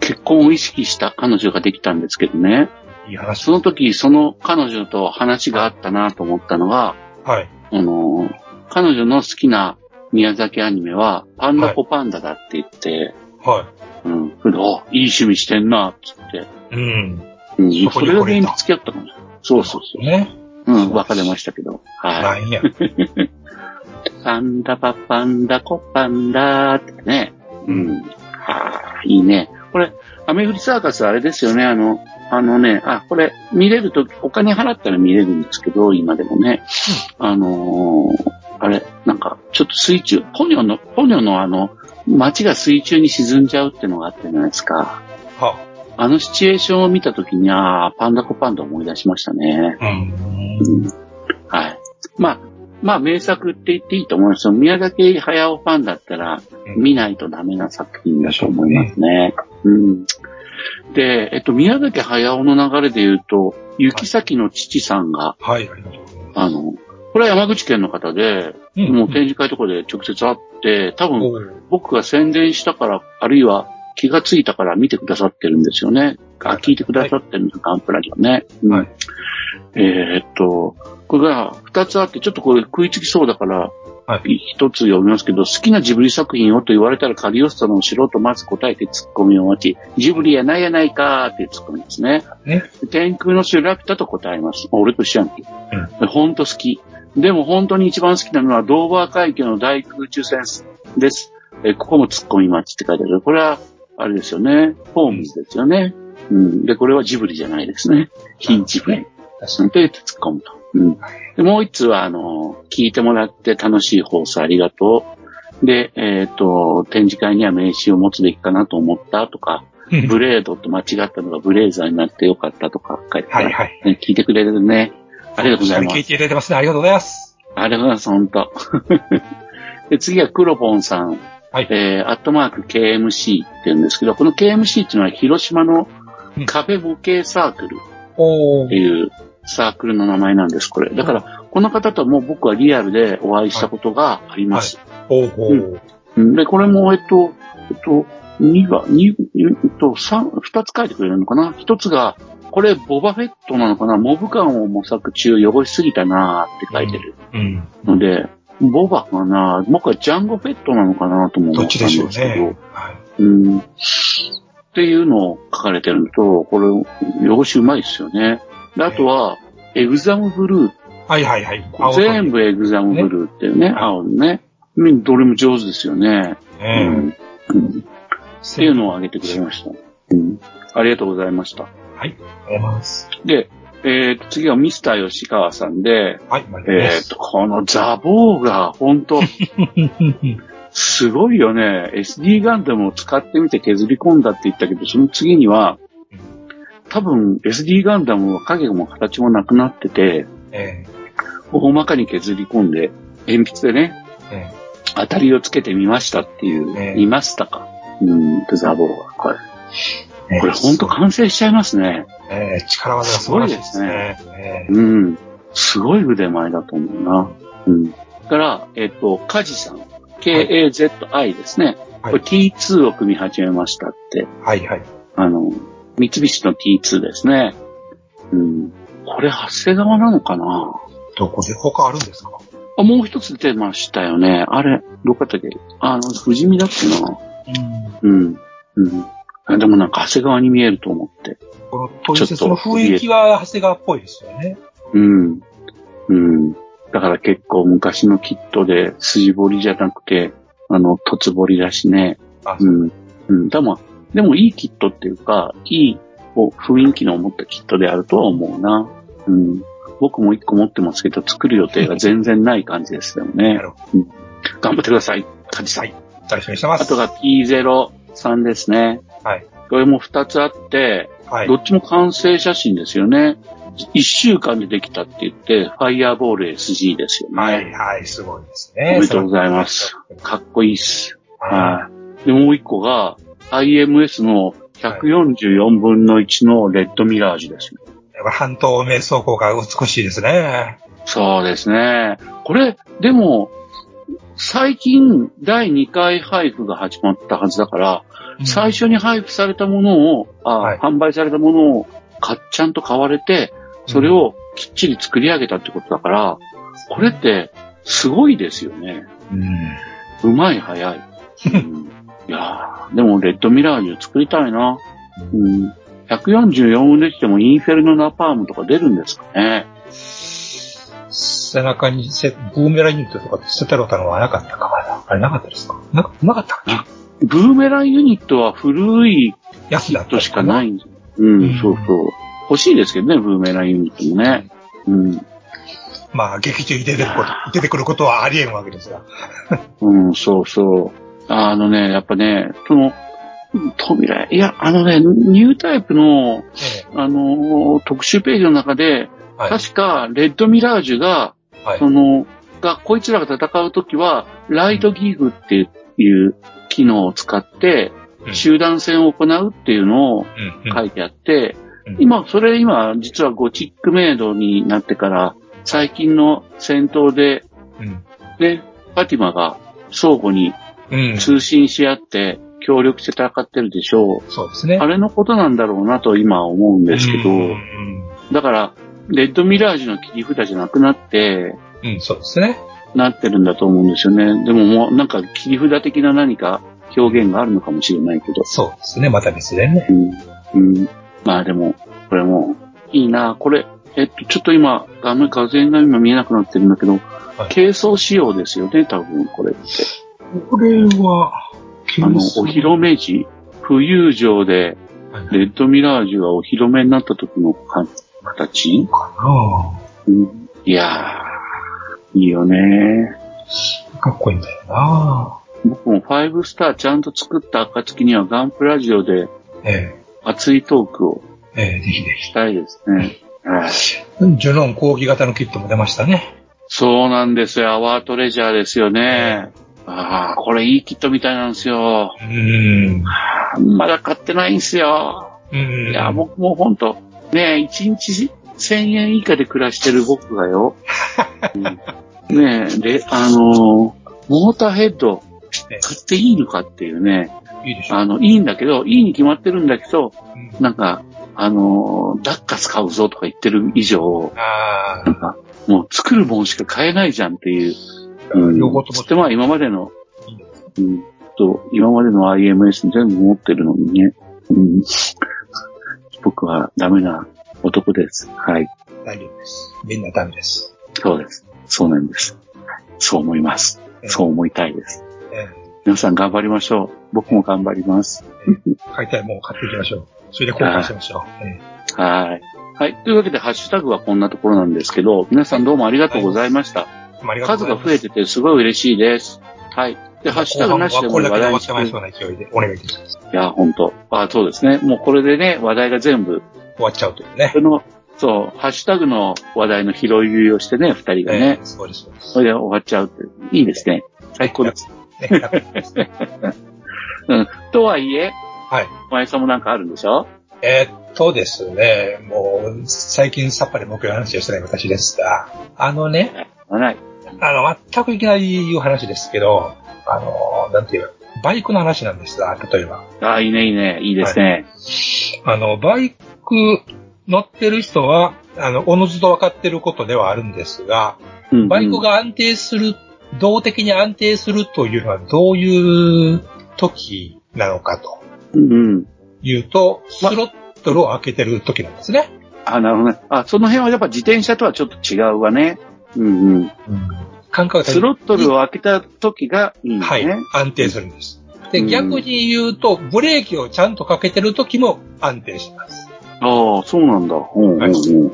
結婚を意識した彼女ができたんですけどね。いい話。その時、その彼女と話があったなと思ったのが、はい。あのー彼女の好きな宮崎アニメは、パンダコパンダだって言って、はうん。それで、あ、いい趣味してんな、つって。い。うん。うん。そこにそれが原因で付き合ったかも。そうそうそう。ね。うん、別れましたけど。なはい。んや。パンダパパンダコパンダってね。うん。はあ、いいね。これ、アメフリサーカスあれですよね。あの、あのね、あ、これ、見れるとき、お金払ったら見れるんですけど、今でもね。あのーあれ、なんか、ちょっと水中、ポニョの、ポニョのあの、街が水中に沈んじゃうってのがあったじゃないですか。はあのシチュエーションを見たときに、ああ、パンダコパンダ思い出しましたね。うん。はい。まあ、まあ、名作って言っていいと思いますよ。宮崎駿ファンだったら、見ないとダメな作品だと思いますね。うん。で、えっと、宮崎駿の流れで言うと、雪崎の父さんが、はい、あの、これは山口県の方で、うんもう展示会とかで直接会って、多分僕が宣伝したから、あるいは気がついたから見てくださってるんですよね。あ、聞いてくださってるんです、ガンプラジオね。うん。はい。えーっと、これが二つあって、ちょっとこれ食いつきそうだから、はい一つ読みますけど、好きなジブリ作品をと言われたらカリオストラの素人まず答えてツッコミを待ち、ジブリやないやないかーってツッコミですね。ね天空の城ラピュタと答えます。俺と一緒やんけ。ほんと好き。でも本当に一番好きなのはドーバー海峡の大空中戦です。えここも突っ込み待ちって書いてある。これは、あれですよね。ホームズですよね。うん。で、これはジブリじゃないですね。非ジブリ。確かに。で、突っ込むと。うん。で、もう一つは、あの、聞いてもらって楽しい放送ありがとう。で、えっ、と、展示会には名刺を持つべきかなと思ったとか、ブレードと間違ったのがブレーザーになってよかったとか書いてあるはいはい。ね聞いてくれるね。ありがとうございます聞い。ていただいてますね。ありがとうございます。ありがとうございます、ほんと。で、次はクロポンさん。はいえー、アットマーク KMC って言うんですけど、この KMC っていうのは広島の壁模型サークルおっていうサークルの名前なんです、これ。だから、この方とはもう僕はリアルでお会いしたことがあります。ほうほう。うんで、これも、えっと、えっと、2が、2、えっと、三二つ書いてくれるのかな？一つが、これ、ボバフェットなのかな？モブ感を模索中、汚しすぎたなーって書いてるうん。ので、ボバかな？僕はジャンゴフェットなのかなとも思ったんどっちでしょうですけど、ね。はい。うん。っていうのを書かれてるのと、これ、汚しうまいですよね。であとは、エグザムブルー。はいはいはい。全部エグザムブルーっていうね、青のね。うんどれも上手ですよね。うね。ん。うんっていうのを挙げてくれました。うん。ありがとうございました。はい。ありがとうございます。で、えーと、次はミスター吉川さんで、はい。えーと、このザボーが、本当 すごいよね。SD ガンダムを使ってみて削り込んだって言ったけど、その次には、多分 SD ガンダムは影も形もなくなってて、え大まかに削り込んで、鉛筆でね、ええ当たりをつけてみましたっていう、ええ見ましたか？うん、ザボーが。これ、えこれほんと完成しちゃいますね。ええ力技が素晴らしいですね。ええうん。すごい腕前だと思うな。うん。だから、えっ、と、カジさん。K-A-Z-I ですね。はいこれ T2 を組み始めましたって。はいはい。あの、三菱の T2 ですね。うん。これ、長谷川なのかな？どこで他あるんですか？あ、もう一つ出ましたよね。あれ、どこだったっけ？あの、富士見だっけな？うん。うん。あでもなんか長谷川に見えると思って。このトリセツの雰囲気は長谷川っぽいですよね。うん。うん。だから結構昔のキットで筋彫りじゃなくて、あの、凸彫りだしね。あうん。うん。でも、でもいいキットっていうか、いい雰囲気の持ったキットであるとは思うな。うん。僕も一個持ってますけど、作る予定が全然ない感じですよねな。るほうん頑張ってください。カジさん。はい楽しみにしてます。あとが P03 ですね。はい。これも二つあって、はいど。っちも完成写真ですよね。一週間でできたって言って、ファイアーボール SG ですよね。はい、はい、すごいですおね。めでとうございます。かっこいいっす。ははい。で、もう一個が、IMS の144分の1のレッドミラージュですね。い。やっぱ半透明走行が美しいですね。そうですね。これ、でも、最近第2回配布が始まったはずだから、最初に配布されたものを、あはい販売されたものをかちゃんと買われて、それをきっちり作り上げたってことだから、これってすごいですよね。うん。うまい、早い。うん、いやーでもレッドミラージュ作りたいな。うん、144分できてもインフェルノナパームとか出るんですかね。背中にせブーメランユニットとか捨てたろたのはなかったかまだ。あれなかったですか？ななかったっけ？ブーメランユニットは古いやつだとしかないいんですうん、うんそうそう。欲しいですけどね、ブーメランユニットもね。うん。まあ、劇中に出てくること、出てくることはあり得んわけですが。うん、そうそう。あのね、やっぱね、その、扉、いや、あのね、ニュータイプの、えあのー特集ページの中で、えはい。確か、レッドミラージュが、はい。その、が、こいつらが戦うときは、ライトギフっていう機能を使って、うん。集団戦を行うっていうのを書いてあって、うん。今、それ今、実はゴチックメイドになってから、最近の戦闘で、うん。ね、ファティマが相互にうん。通信し合って協力して戦ってるでしょう。そうですね。あれのことなんだろうなと今は思うんですけど、うん。だから、レッドミラージュの切り札じゃなくなって、うん、うんそうですね。なってるんだと思うんですよね。でももうなんか切り札的な何か表現があるのかもしれないけど。そうですね。また別でね。うん。うん。まあでも、これも、いいなこれ、えっと、ちょっと今、画面、画面が今見えなくなってるんだけど、軽装仕様ですよね、多分、これって。これは、あの、お披露目時、浮遊上で、レッドミラージュがお披露目になった時のか形？かなうん。いやー、いいよねかっこいいんだよな僕も5スターちゃんと作った暁にはガンプラジオでえ熱いトークをえ、ええ、ぜひぜしたいですね。はいひ。ジュノン講義型のキットも出ましたね。そうなんですよ。アワートレジャーですよね。ああ、これいいキットみたいなんですよ。うん。まだ買ってないんですよ。うん。いや、僕もほんと、ねえ、1日1000円以下で暮らしてる僕がよ。うんねえ、で、あのーモーターヘッドええ買っていいのかっていうね。いいでしょ。あの、いいんだけど、いいに決まってるんだけど、うんなんか、あのーダッカ使うぞとか言ってる以上、あなんか、もう作るもんしか買えないじゃんっていう。うん。両方ともそしてまあ今までの、うん、と、今までの IMS 全部持ってるのにね、うん、僕はダメな男です。はい。あ、大丈夫です。みんなダメです。そうです。そうなんです。そう思います。ええそう思いたいです。え皆さん頑張りましょう。僕も頑張ります。え、買いたいもんを買っていきましょう。それで交換しましょう。えはい。はい。というわけで、ハッシュタグはこんなところなんですけど、皆さんどうもありがとうございました。えありがとう数ございます。が増えててすごい嬉しいです。はい。で、ハッシュタグなしでも話題にしてってまいそうな勢いでお願いします。いや、本当あ、そうですね。もうこれでね、話題が全部、終わっちゃうというねそ。の、そう、ハッシュタグの話題の拾いをしてね、二人がねええ、そうです、そうです。それで終わっちゃうって、いいですね。最高です。うん。とはいえ、はい。前さんもなんかあるんでしょ？えーっとですね、もう、最近さっぱり目標の話をしてない私ですが、あのね、ない。あの、全くいきなり言う話ですけど、あの、なんていう、バイクの話なんですが、例えば。あ、いいね、いいね、いいですね。あの、バイク乗ってる人は、あの、おのずと分かってることではあるんですが、うんバイク、が安定する、動的に安定するというのはどういう時なのかとうんうん。いうと、スロットルを開けてる時なんですね。あ、なるほどね。あ、その辺はやっぱ自転車とはちょっと違うわね。うんうん。感覚がスロットルを開けた時がいいのね。はい、安定するんです。で、うん逆に言うと、ブレーキをちゃんとかけてる時も安定します。ああ、そうなんだ。うんうんうん。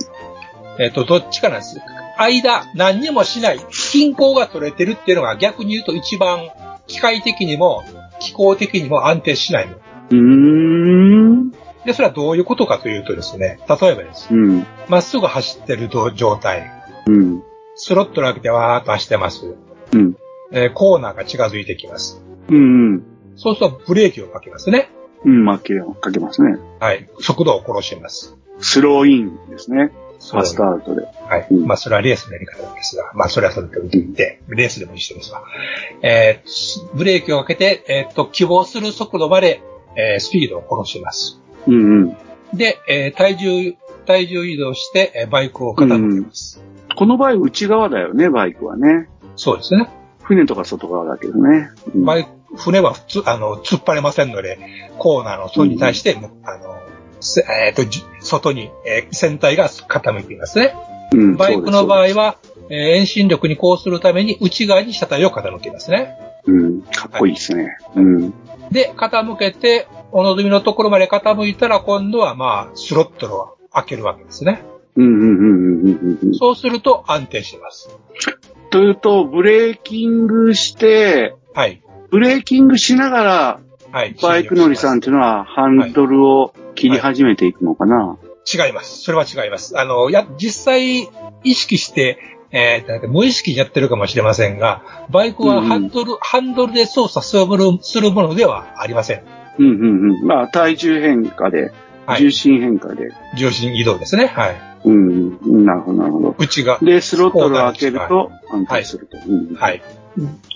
えっ、と、どっちかなんです。間、何にもしない、均衡が取れてるっていうのが逆に言うと一番機械的にも気候的にも安定しないの。うーん。で、それはどういうことかというとですね、例えばです。うん。まっすぐ走ってる状態、うん。スロットル開けてわーっと走ってます。うん。えーコーナーが近づいてきます。うん。そうするとブレーキをかけますね。うん、まあ、けかけますね。はい。速度を殺します。スローインですね。ファストアウトで。はい。うんまあ、それはレースのやり方なんですが、まあ、それはそれと置いていて、レースでも一緒ですわ。えーブレーキをかけて、えーっと、希望する速度まで、えースピードを殺します。うんうん。で、えー体重、体重移動して、えーバイクを傾けます。この場合、内側だよね、バイクはね。そうですね。船とか外側だけどね。うんバイク、船は普通、あの、突っ張れませんので、コーナーの外に対して、もうあの、せえーっと、じ外に、えー船体が傾いていますね。うんバイクの場合は、えー遠心力にこうするために内側に車体を傾けますね。すうん、かっこいいですね。うん。で、傾けて、お望みのところまで傾いたら、今度はまあ、スロットルを開けるわけですね。うんうんうんうんうんうん。そうすると安定します。というと、ブレーキングして、はい。ブレーキングしながら、はい。バイク乗りさんっていうのはハンドルを切り始めていくのかな、違います。それは違います。あの、や、実際、意識して、えー無意識にやってるかもしれませんが、バイクはハンドル、ハンドルで操作するするものではありません。うんうんうん。まあ、体重変化で、はい重心変化で。重心移動ですね。はい。うん。なるほど、なるほど。内が。で、スロットルを開けると安定すると。うんはい。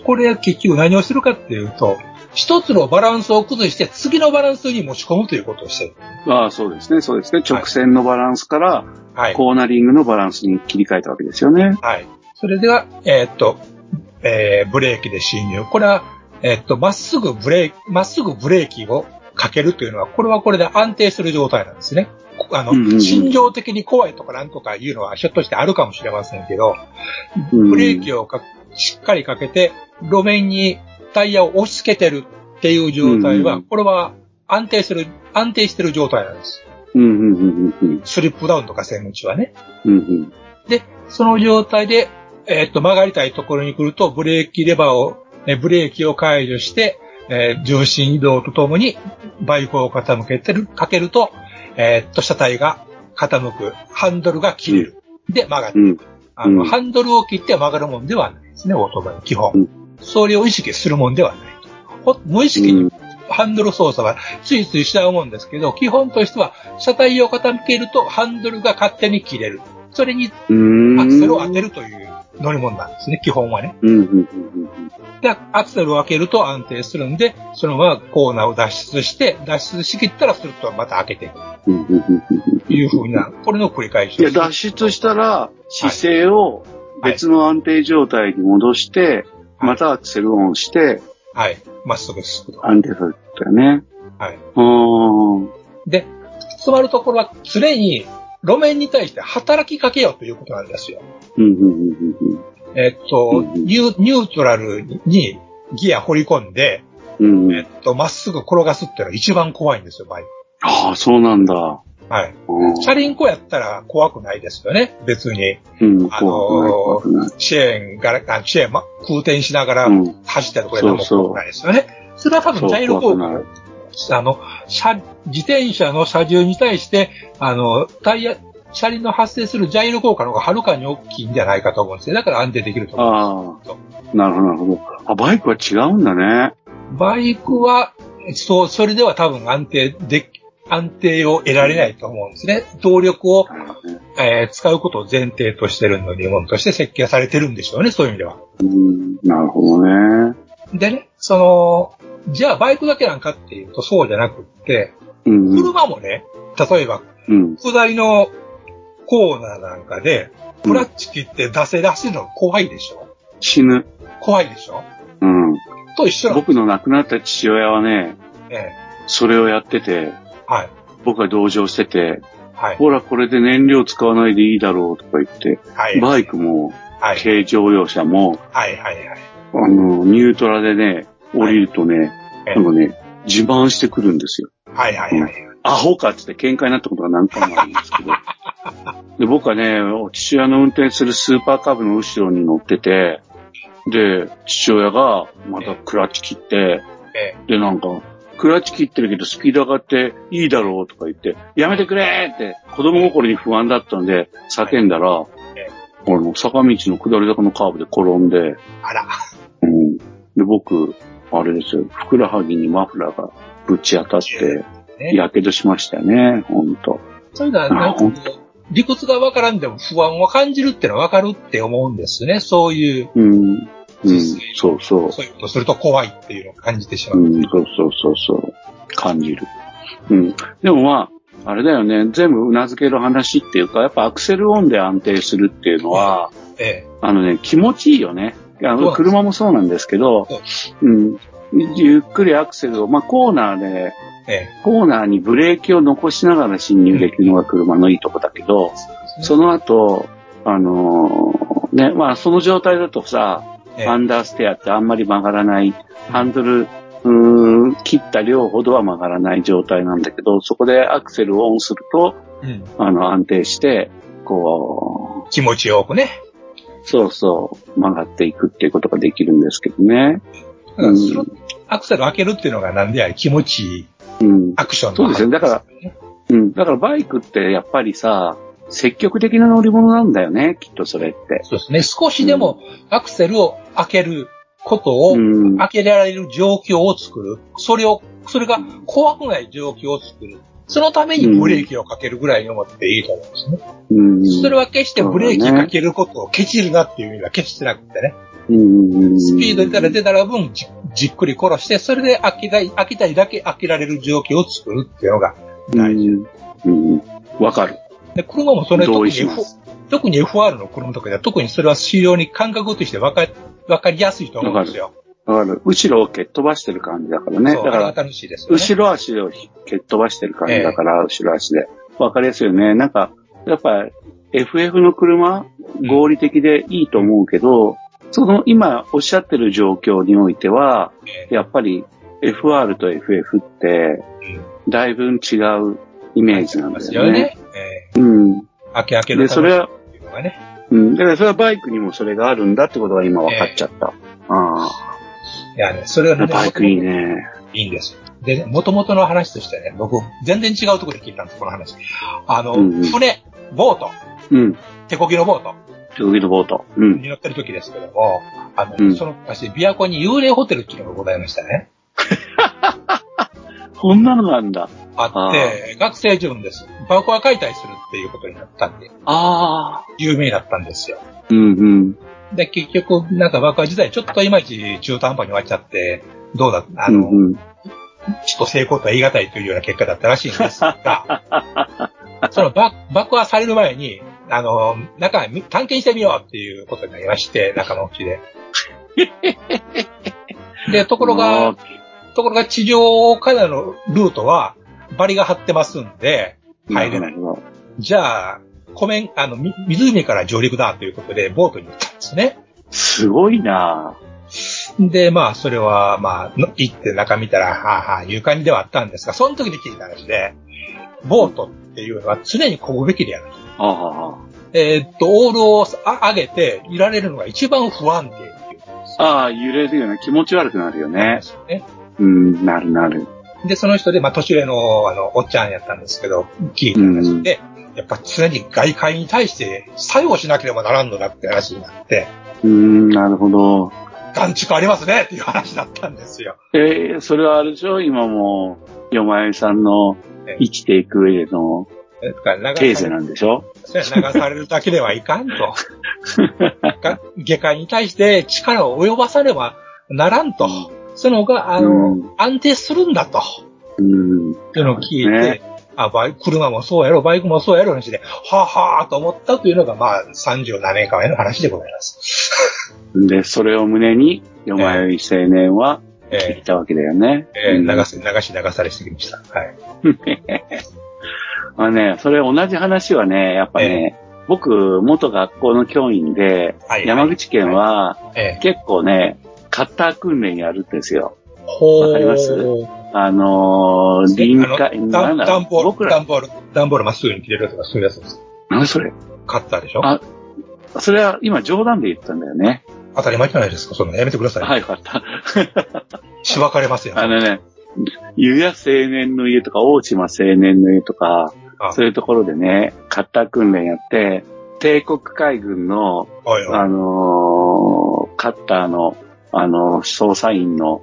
これは結局何をするかっていうと、一つのバランスを崩して次のバランスに持ち込むということをしてる。ああ、そうですね、そうですね。直線のバランスから、はい。コーナリングのバランスに切り替えたわけですよね。はい。それでは、えーっと、えーブレーキで侵入。これは、えーっと、まっすぐブレーキ、まっすぐブレーキをかけるというのは、これはこれで安定する状態なんですね。あの、うんうんうん心情的に怖いとかなんとかいうのは、ひょっとしてあるかもしれませんけど、うんブレーキをかしっかりかけて、路面にタイヤを押し付けてるっていう状態は、うんこれは安定する、安定してる状態なんです。スリップダウンとか線うちはね。うん、うん。で、その状態で、えーっと、曲がりたいところに来ると、ブレーキレバーを、えブレーキを解除して、えー重心移動とともに、バイクを傾けてる、かけると、えーっと、車体が傾く、ハンドルが切れる。で、曲がる。うん、あの、うんハンドルを切って曲がるもんではないですね、オートバイ、基本。うんそれを意識するもんではないと。ほ無意識にハンドル操作はついついしちゃうもんですけど、基本としては、車体を傾けるとハンドルが勝手に切れる。それにうん。アクセルを当てるという乗り物なんですね、基本はね。うん、うん、うん、で、アクセルを開けると安定するんで、そのままコーナーを脱出して、脱出しきったらスルッとまた開けていくうん、うん、うん、うん。という風な、これの繰り返しいや、です。脱出したら、姿勢を別の安定状態に戻して、またアクセルオンして、はい。まっすぐ進むと。安定するってよね。はい。うーん。で、詰まるところは常に路面に対して働きかけようということなんですよ。うん、うん、うん、うんえっと、うんニュニュートラルにギア掘り込んで、うん。うん。えっと、まっすぐ転がすっていうのが一番怖いんですよ、バイク。ああ、そうなんだ。はい。うんチャリンコやったら怖くないですよね、別に。うん、あ怖くない、怖くない。チェーンが、あチェーン、ま、空転しながらうん走ってるところでも怖くないですよね。それは多分ジャイロ効果怖くないあの、車、自転車の車重に対して、あの、タイヤ、車輪の発生するジャイロ効果の方がはるかに大きいんじゃないかと思うんですよ。だから安定できると思う。ああ。なるほど、なるほど。あ、バイクは違うんだね。バイクは、そう、それでは多分安定で、安定を得られないと思うんですね。動力を、えー使うことを前提としてるのに、ものとして設計されてるんでしょうね、そういう意味では。うん、なるほどね。でね、その、じゃあバイクだけなんかっていうとそうじゃなくって、うん。車もね、例えば、うん。下りのコーナーなんかで、クラッチ切って出せ出すの怖いでしょ？死ぬ。怖いでしょ？うん。と一緒僕の亡くなった父親はね、すね。それをやってて、はい。僕が同情してて、はい。ほら、これで燃料使わないでいいだろうとか言って、はい。バイクも、はい。軽乗用車も、はい。はい。はい。あの、ニュートラでね、降りるとね、ええなんかね、自慢してくるんですよ。はい。はい。はい。アホかって言って喧嘩になったことが何回もあるんですけど。で、僕はね、父親の運転するスーパーカブの後ろに乗ってて、で、父親がまたクラッチ切って、えで、なんか、クラッチ切ってるけどスピード上がっていいだろうとか言って、やめてくれって子供心に不安だったんで叫んだら、えあの、坂道の下り坂のカーブで転んで、あら。うん。で、僕、あれですよ、ふくらはぎにマフラーがぶち当たって、ね。やけどしましたよね、ほんと。そういうのは、なんか理屈がわからんでも不安を感じるってのはわかるって思うんですね。そういう、うん。うん、そうそう。そういうことすると怖いっていうのを感じてしまう。うん、そうそうそうそう。感じる。うん。でもまあ、あれだよね。全部頷ける話っていうか、やっぱアクセルオンで安定するっていうのは、ええ。あのね、気持ちいいよね。あの、車もそうなんですけどそう、うん。ゆっくりアクセルを、まあ、コーナーで、ええ。コーナーにブレーキを残しながら進入できるのが車のいいとこだけど、その後、あのーね、まあその状態だとさ、ええアンダーステアってあんまり曲がらない、ハンドル、うーん切った量ほどは曲がらない状態なんだけど、そこでアクセルをオンすると、うん。あの、安定して、こ気持ちよくね。う、そうそう、曲がっていくっていうことができるんですけどね。だからスロアクセル開けるっていうのがなんでや気持ちいいうん。アクションのそうですねだからうん。だからバイクってやっぱりさ、積極的な乗り物なんだよね、きっとそれって。そうですね。少しでもアクセルを開けることを、うん。開けられる状況を作る。それを、それが怖くない状況を作る。そのためにブレーキをかけるぐらいに思っていいと思うんですね。うん。それは決してブレーキかけることをケチるなっていう意味は決してなくてね。うん。スピード出たら出たら分じじっくり殺して、それで飽きたい、飽きたいだけ飽きられる状況を作るっていうのが大事。うん。うん。わかる。で、車もそれ同特に F す。特に FR の車とかでは特にそれは非常に感覚としてわかわかりやすいと思うんですよ。わかる。後ろを蹴っ飛ばしてる感じだからね。そう、だからあれが、楽しいですよね。後ろ足を蹴っ飛ばしてる感じだから、後ろ足で。わかりやすいよね。なんか、やっぱ、FF の車、合理的でいいと思うけど、その今おっしゃってる状況においては、えやっぱり FR と FF って、だいぶ違うイメージなんまですすよね。よね。えうん。ー、飽き飽きので、それは、っていうのがね。うん。だからそれはバイクにもそれがあるんだってことが今分かっちゃった。あいやね、それがあ。ね、バイクいいね。いいんですよ。でね、元々の話としてね、僕、全然違うところで聞いたんです、この話。あの、うんうん船、ボート、うん。手漕ぎのボートジョギのボート。うん。に乗ってる時ですけども、あの、うんその昔、琵琶湖に幽霊ホテルっていうのがございましたね。こんなのがあるんだ。あって、学生順です。爆破解体するっていうことになったんで、ああ。有名だったんですよ。うんうん。で、結局、なんか爆破自体ちょっといまいち中途半端に終わっちゃって、どうだ、あうの、んうん。ちょっと成功とは言い難いというような結果だったらしいんですが、その爆爆破される前に、あの、中見探検してみようっていうことになりまして、中のうちで。で、ところが、ところが地上からのルートは、バリが張ってますんで、入れない。じゃあ、湖面、あの、み湖から上陸だということで、ボートに行ったんですね。すごいなで、まあ、それは、まあ、の行って中見たら、はあはあ、いう感じではあったんですが、その時に聞いた話で、ボートっていうのは常に漕ぐべきである。あえーっと、オールをあ上げていられるのが一番不安定っていうあ。ああ、揺れるよね。気持ち悪くなるよね。よね。うん、なるなる。で、その人で、まあ、年上の、あの、おっちゃんやったんですけど、聞いた話で、やっぱ常に外界に対して作用しなければならんのだって話になって、うん、なるほど。眼蓄ありますねっていう話だったんですよ。えー、それはあれでしょ？今もう、よまゆさんの生きていく上でのテーゼ流なんでしょ？さ流されるだけではいかんと。が下界に対して力を及ばさねばならんと。その方が、あの、うん安定するんだと。うん。っていうのを聞いて、ねあ、バイク、車もそうやろ、バイクもそうやろ、にして、はあはあと思ったというのが、まあ、30何年か前の話でございます。で、それを胸に、よまゆい青年は生きてきたわけだよね。えーうん流し、流し流されしてきました。はい。ま あね、それ同じ話はね、やっぱね、僕、元学校の教員で、はい山口県はえー、結構ね、カッター訓練やるんですよ。ほわかります？あのー、臨界、ダンなんだダンボール、ンボール、ダンボールまっすぐに切れるとかそういうやつです。何それカッターでしょ？あそれは今冗談で言ったんだよね。当たり前じゃないですか、そんなのやめてください。はい、よかった。しばかれますよ。あのね、湯屋青年の家とか、大島青年の家とか、あそういうところでね、カッター訓練やって、帝国海軍の、はいはいあのーカッターの、あのー捜査員の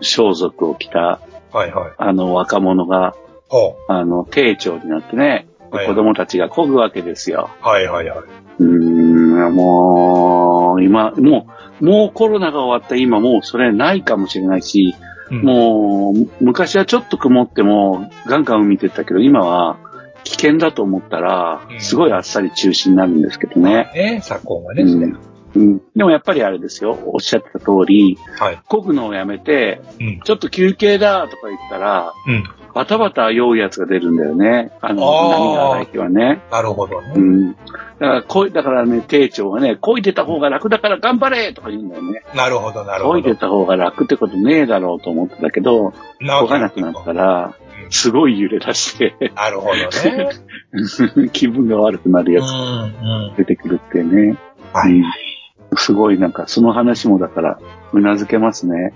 装束を着た、はいはい。あの、若者が、ほあの、艇長になってね、子供たちが漕ぐわけですよ。はいはいはい。うーん、もう、今、もう、もうコロナが終わった今もうそれないかもしれないし、うんもう、昔はちょっと曇ってもガンガン海見てたけど、今は危険だと思ったらう、んすごいあっさり中止になるんですけどね。ね、昨今はね。うんうん、でもやっぱりあれですよ、おっしゃってた通り、はい。漕ぐのをやめて、うん。ちょっと休憩だとか言ったら、うん。バタバタ酔うやつが出るんだよね。あの、波が荒い日はね。なるほどね。うん。だから、こい、だからね、艇長はね、漕いでた方が楽だから頑張れとか言うんだよね。なるほど、なるほど。漕いでた方が楽ってことねえだろうと思ってたけど、な漕がなくなったら、すごい揺れ出して、なるほどね。気分が悪くなるうん、やつうん。出てくるってね。はい。うんすごいなんか、その話もだから、うなずけますね。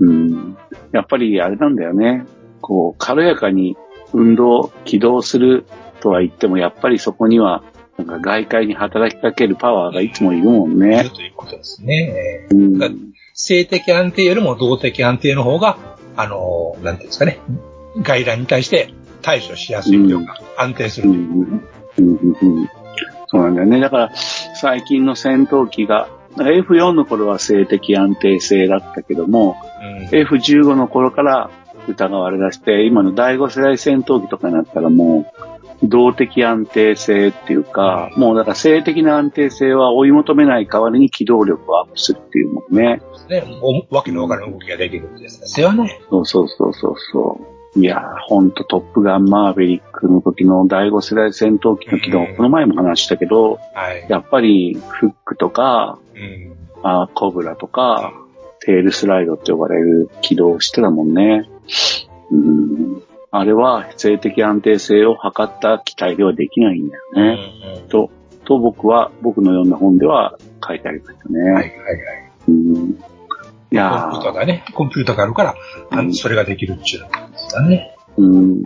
うん。やっぱりあれなんだよね。こう、軽やかに運動、起動するとは言っても、やっぱりそこには、なんか外界に働きかけるパワーがいつもいるもんいるね。ということですね。うん。だ性的安定よりも動的安定の方が、あの、なんていうんですかね。外来に対して対処しやすいというか、安定する。うんうんうんうんそうなんだよね。だから、最近の戦闘機が、F4 の頃は性的安定性だったけども、F15 の頃から疑われ出して、今の第5世代戦闘機とかになったらもう、動的安定性っていうか、もうだから性的な安定性は追い求めない代わりに機動力をアップするっていうもんね。ね、おわけのわからん動きができるんですよね。そうそうそうそうそう。いやー、ほんとトップガンマーヴェリックの時の第5世代戦闘機の機動、うんこの前も話したけど、はい。やっぱりフックとか、うん。あーコブラとか、テールスライドって呼ばれる軌道をしてたもんね。うん。あれは性的安定性を測った機体ではできないんだようんね。と、と僕は、僕の読んだ本では書いてありましたね。はいはいはい。うん。いやコンピューターーがね、コンピューターがあるから、それができるっていうですかね。うん。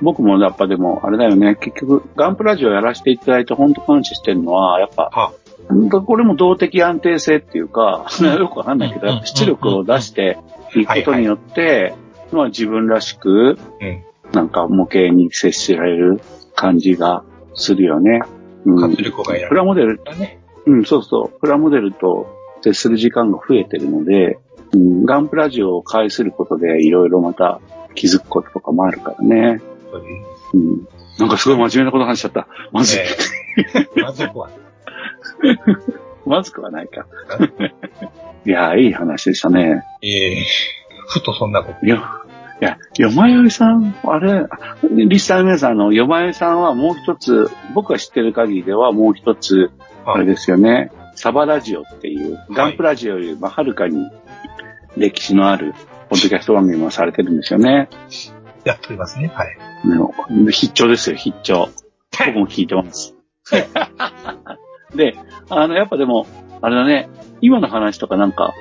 僕もやっぱでも、あれだよね、結局、ガンプラジオやらせていただいて本当感謝してるのは、やっぱ、は本当これも動的安定性っていうか、よくわかんないけど、うんやっぱ出力を出していくことによって、まあ自分らしく、うん。なんか模型に接しられる感じがするよね。うん。活力がプラモデル。うん、そうそう。プラモデルと接する時間が増えてるので、うん、ガンプラジオを介することでいろいろまた気づくこととかもあるからね。そうん。なんかすごい真面目なこと話しちゃった。まずい。ええまずは。まずくはないか。いや、いい話でしたね。ええふとそんなこと。いや、いや、よまよいさん、あれ、リスターの皆さん、あの、よまよいさんはもう一つ、僕が知ってる限りではもう一つ、あれですよね、サバラジオっていう、ガンプラジオよりもはるかに歴史のある、ポッドキャスト番組もされてるんですよね。やっておりますね。はい。うん必聴ですよ、必聴。僕も聞いてます。で、あの、やっぱでも、あれだね、今の話とかなんか、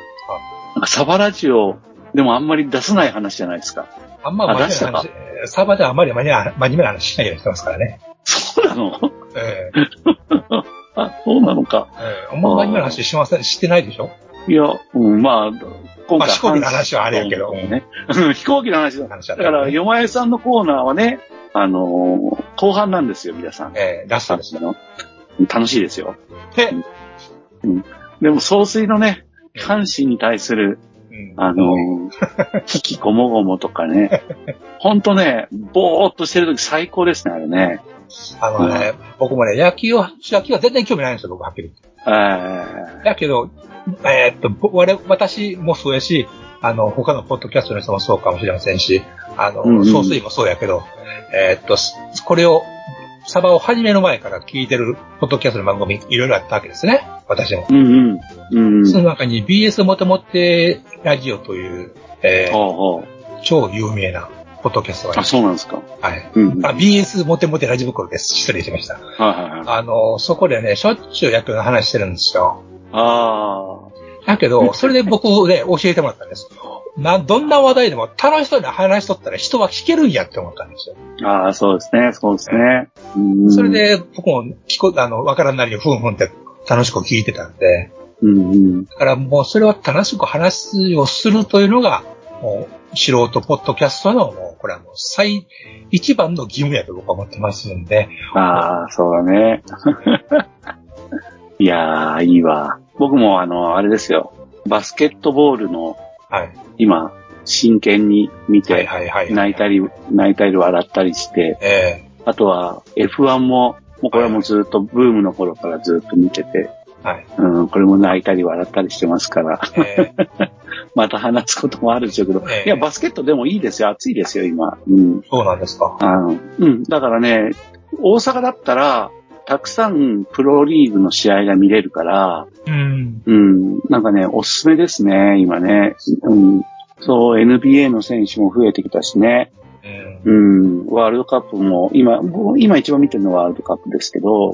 なんかサバラジオでもあんまり出さない話じゃないですか。あんまあ真面目な話、えーサーバーではあんまり真面目な話しないようにしてますからね。そうなの？え あ、そうなのか。えええあんま真面目な話しません、してないでしょ？いや、うん、まあ、今まあ飛行機の話はあれやけどね。うん飛行機の話だ。話だだから、よまえさんのコーナーはね、あのー後半なんですよ、皆さん。ええラストです。の楽しいですよ。で、でも、総帥のね、阪神に対する、うんあのー、引きこもごもとかね、ほんとね、ぼーっとしてるとき最高ですね、あれね。あのね、僕もね、野球は、野球は全然興味ないんですよ、僕はっきり言って。えだけど、えーっと、ぼ我々私もそうやし、あの、他のポッドキャストの人もそうかもしれませんし、あの、うんうん総帥もそうやけど、えーっと、すこれを、サバを始める前から聞いてるポッドキャストの番組いろいろあったわけですね。私も。ーうんうん。うん。その中に BS もてもってラジオという、えーほうほう。超有名なポッドキャストがあ。そうなんですか。はい。うん。あ、はい BS もてもてラジ袋です。失礼しました。はいはい。あの、そこでね、しょっちゅう野球の話してるんですよ。あだけど、それで僕ね、教えてもらったんです。なん、どんな話題でも楽しそうに話しとったら人は聞けるんやって思ったんですよ。あ。ああ、そうですね。そうですね。うんそれ、で僕も聞こ、あの、わからんなりにふんふんって楽しく聞いてたんで、うんうん。だからもうそれは楽しく話をするというのが、もう素人ポッドキャストのもう、これはもう最、一番の義務やと僕は思ってますんで、ああ、そうだね。いやー、いいわ。僕もあの、あれですよ。バスケットボールの、はい。今、真剣に見はいて。泣いたり、泣いたり笑ったりして、えあとは F1 も、もうこれはもうずっとブームの頃からずっと見てて、えはい。うん、これも泣いたり笑ったりしてますから、ええ また話すこともあるんでしょうけど、ええいや、バスケットでもいいですよ。暑いですよ、今。うん。そうなんですか。あの、うん。だからね、大阪だったら、たくさんプロリーグの試合が見れるから、うん。うん。なんかね、おすすめですね、今ね。うん。そう、NBA の選手も増えてきたしね。うん。うん。ワールドカップも、今、僕今一番見てるのはワールドカップですけど、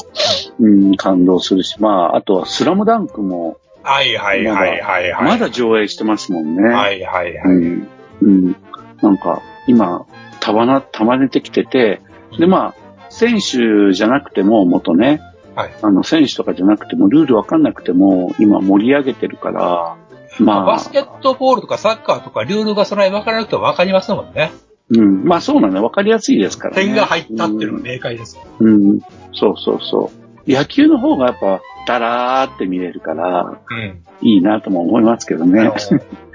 うん、感動するし、まあ、あとはスラムダンクも、はいはいはいはいはい。まだ上映してますもんね。はいはいはい。うん。うん。なんか、今、束な、束ねてきてて、で、まあ、選手じゃなくても、元ね、はいあの、選手とかじゃなくても、ルールわかんなくても、今盛り上げてるから、まあ、バスケットボールとかサッカーとかルールがそれ分からなくても分かりますもんね。うん。まあそうなんだ。わかりやすいですからね。点が入ったっていうのが明快です。うん。そうそうそう。野球の方がやっぱ、だらーって見れるから、うん。いいなとも思いますけどあねの。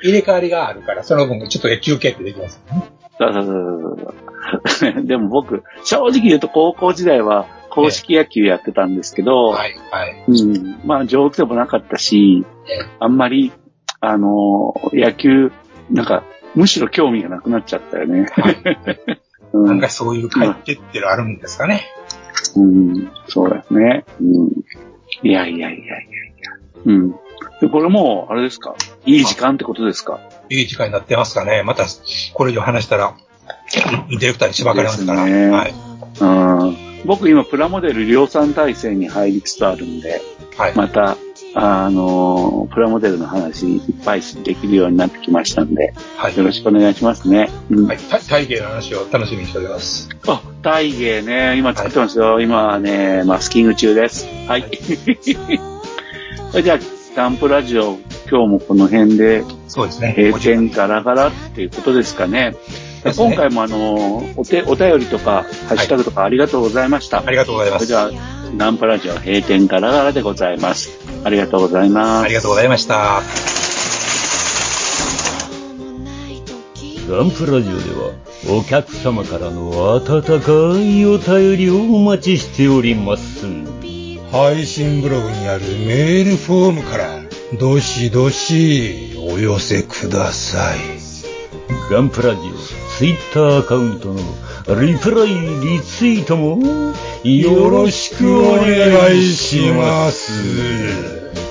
入れ替わりがあるから、その分ちょっと休憩ってできますよね。そうそうそうそう でも僕、正直言うと高校時代は公式野球やってたんですけど、はい、はい。うん、まあ上手でもなかったし、あんまり、あの、野球、なんか、むしろ興味がなくなっちゃったよね。うなんんかそういう回ってってのあるんですかね。うん、そうですね。うん。いやいやいやいやいや。うん。でこれもう、あれですか？いい時間ってことですか？いい時間になってますかね。また、これ以上話したら、ディレクターにしばかれますから。ねはい。うん。僕今、プラモデル量産体制に入りつつあるんで、はい。また、あの、プラモデルの話いっぱいできるようになってきましたんで、はい。よろしくお願いしますね。うんはい。た体芸の話を楽しみにしております。あ、大芸ね、今作ってますよ。今はね、マスキング中です。はい。それじゃあ、ガンプラジオ、今日もこの辺でそうですね。閉店ガラガラっていうことですかね。今回もあの、お手、お便りとか、ハッシュタグとかありがとうございました。ありがとうございます。それでは、ガンプラジオ閉店ガラガラでございます。ありがとうございます。ありがとうございました。ガンプラジオではお客様からの温かいお便りをお待ちしております。配信ブログにあるメールフォームから、どしどしお寄せください。ガンプラジオツイッターアカウントのリプライ、リツイートもよろしくお願いします。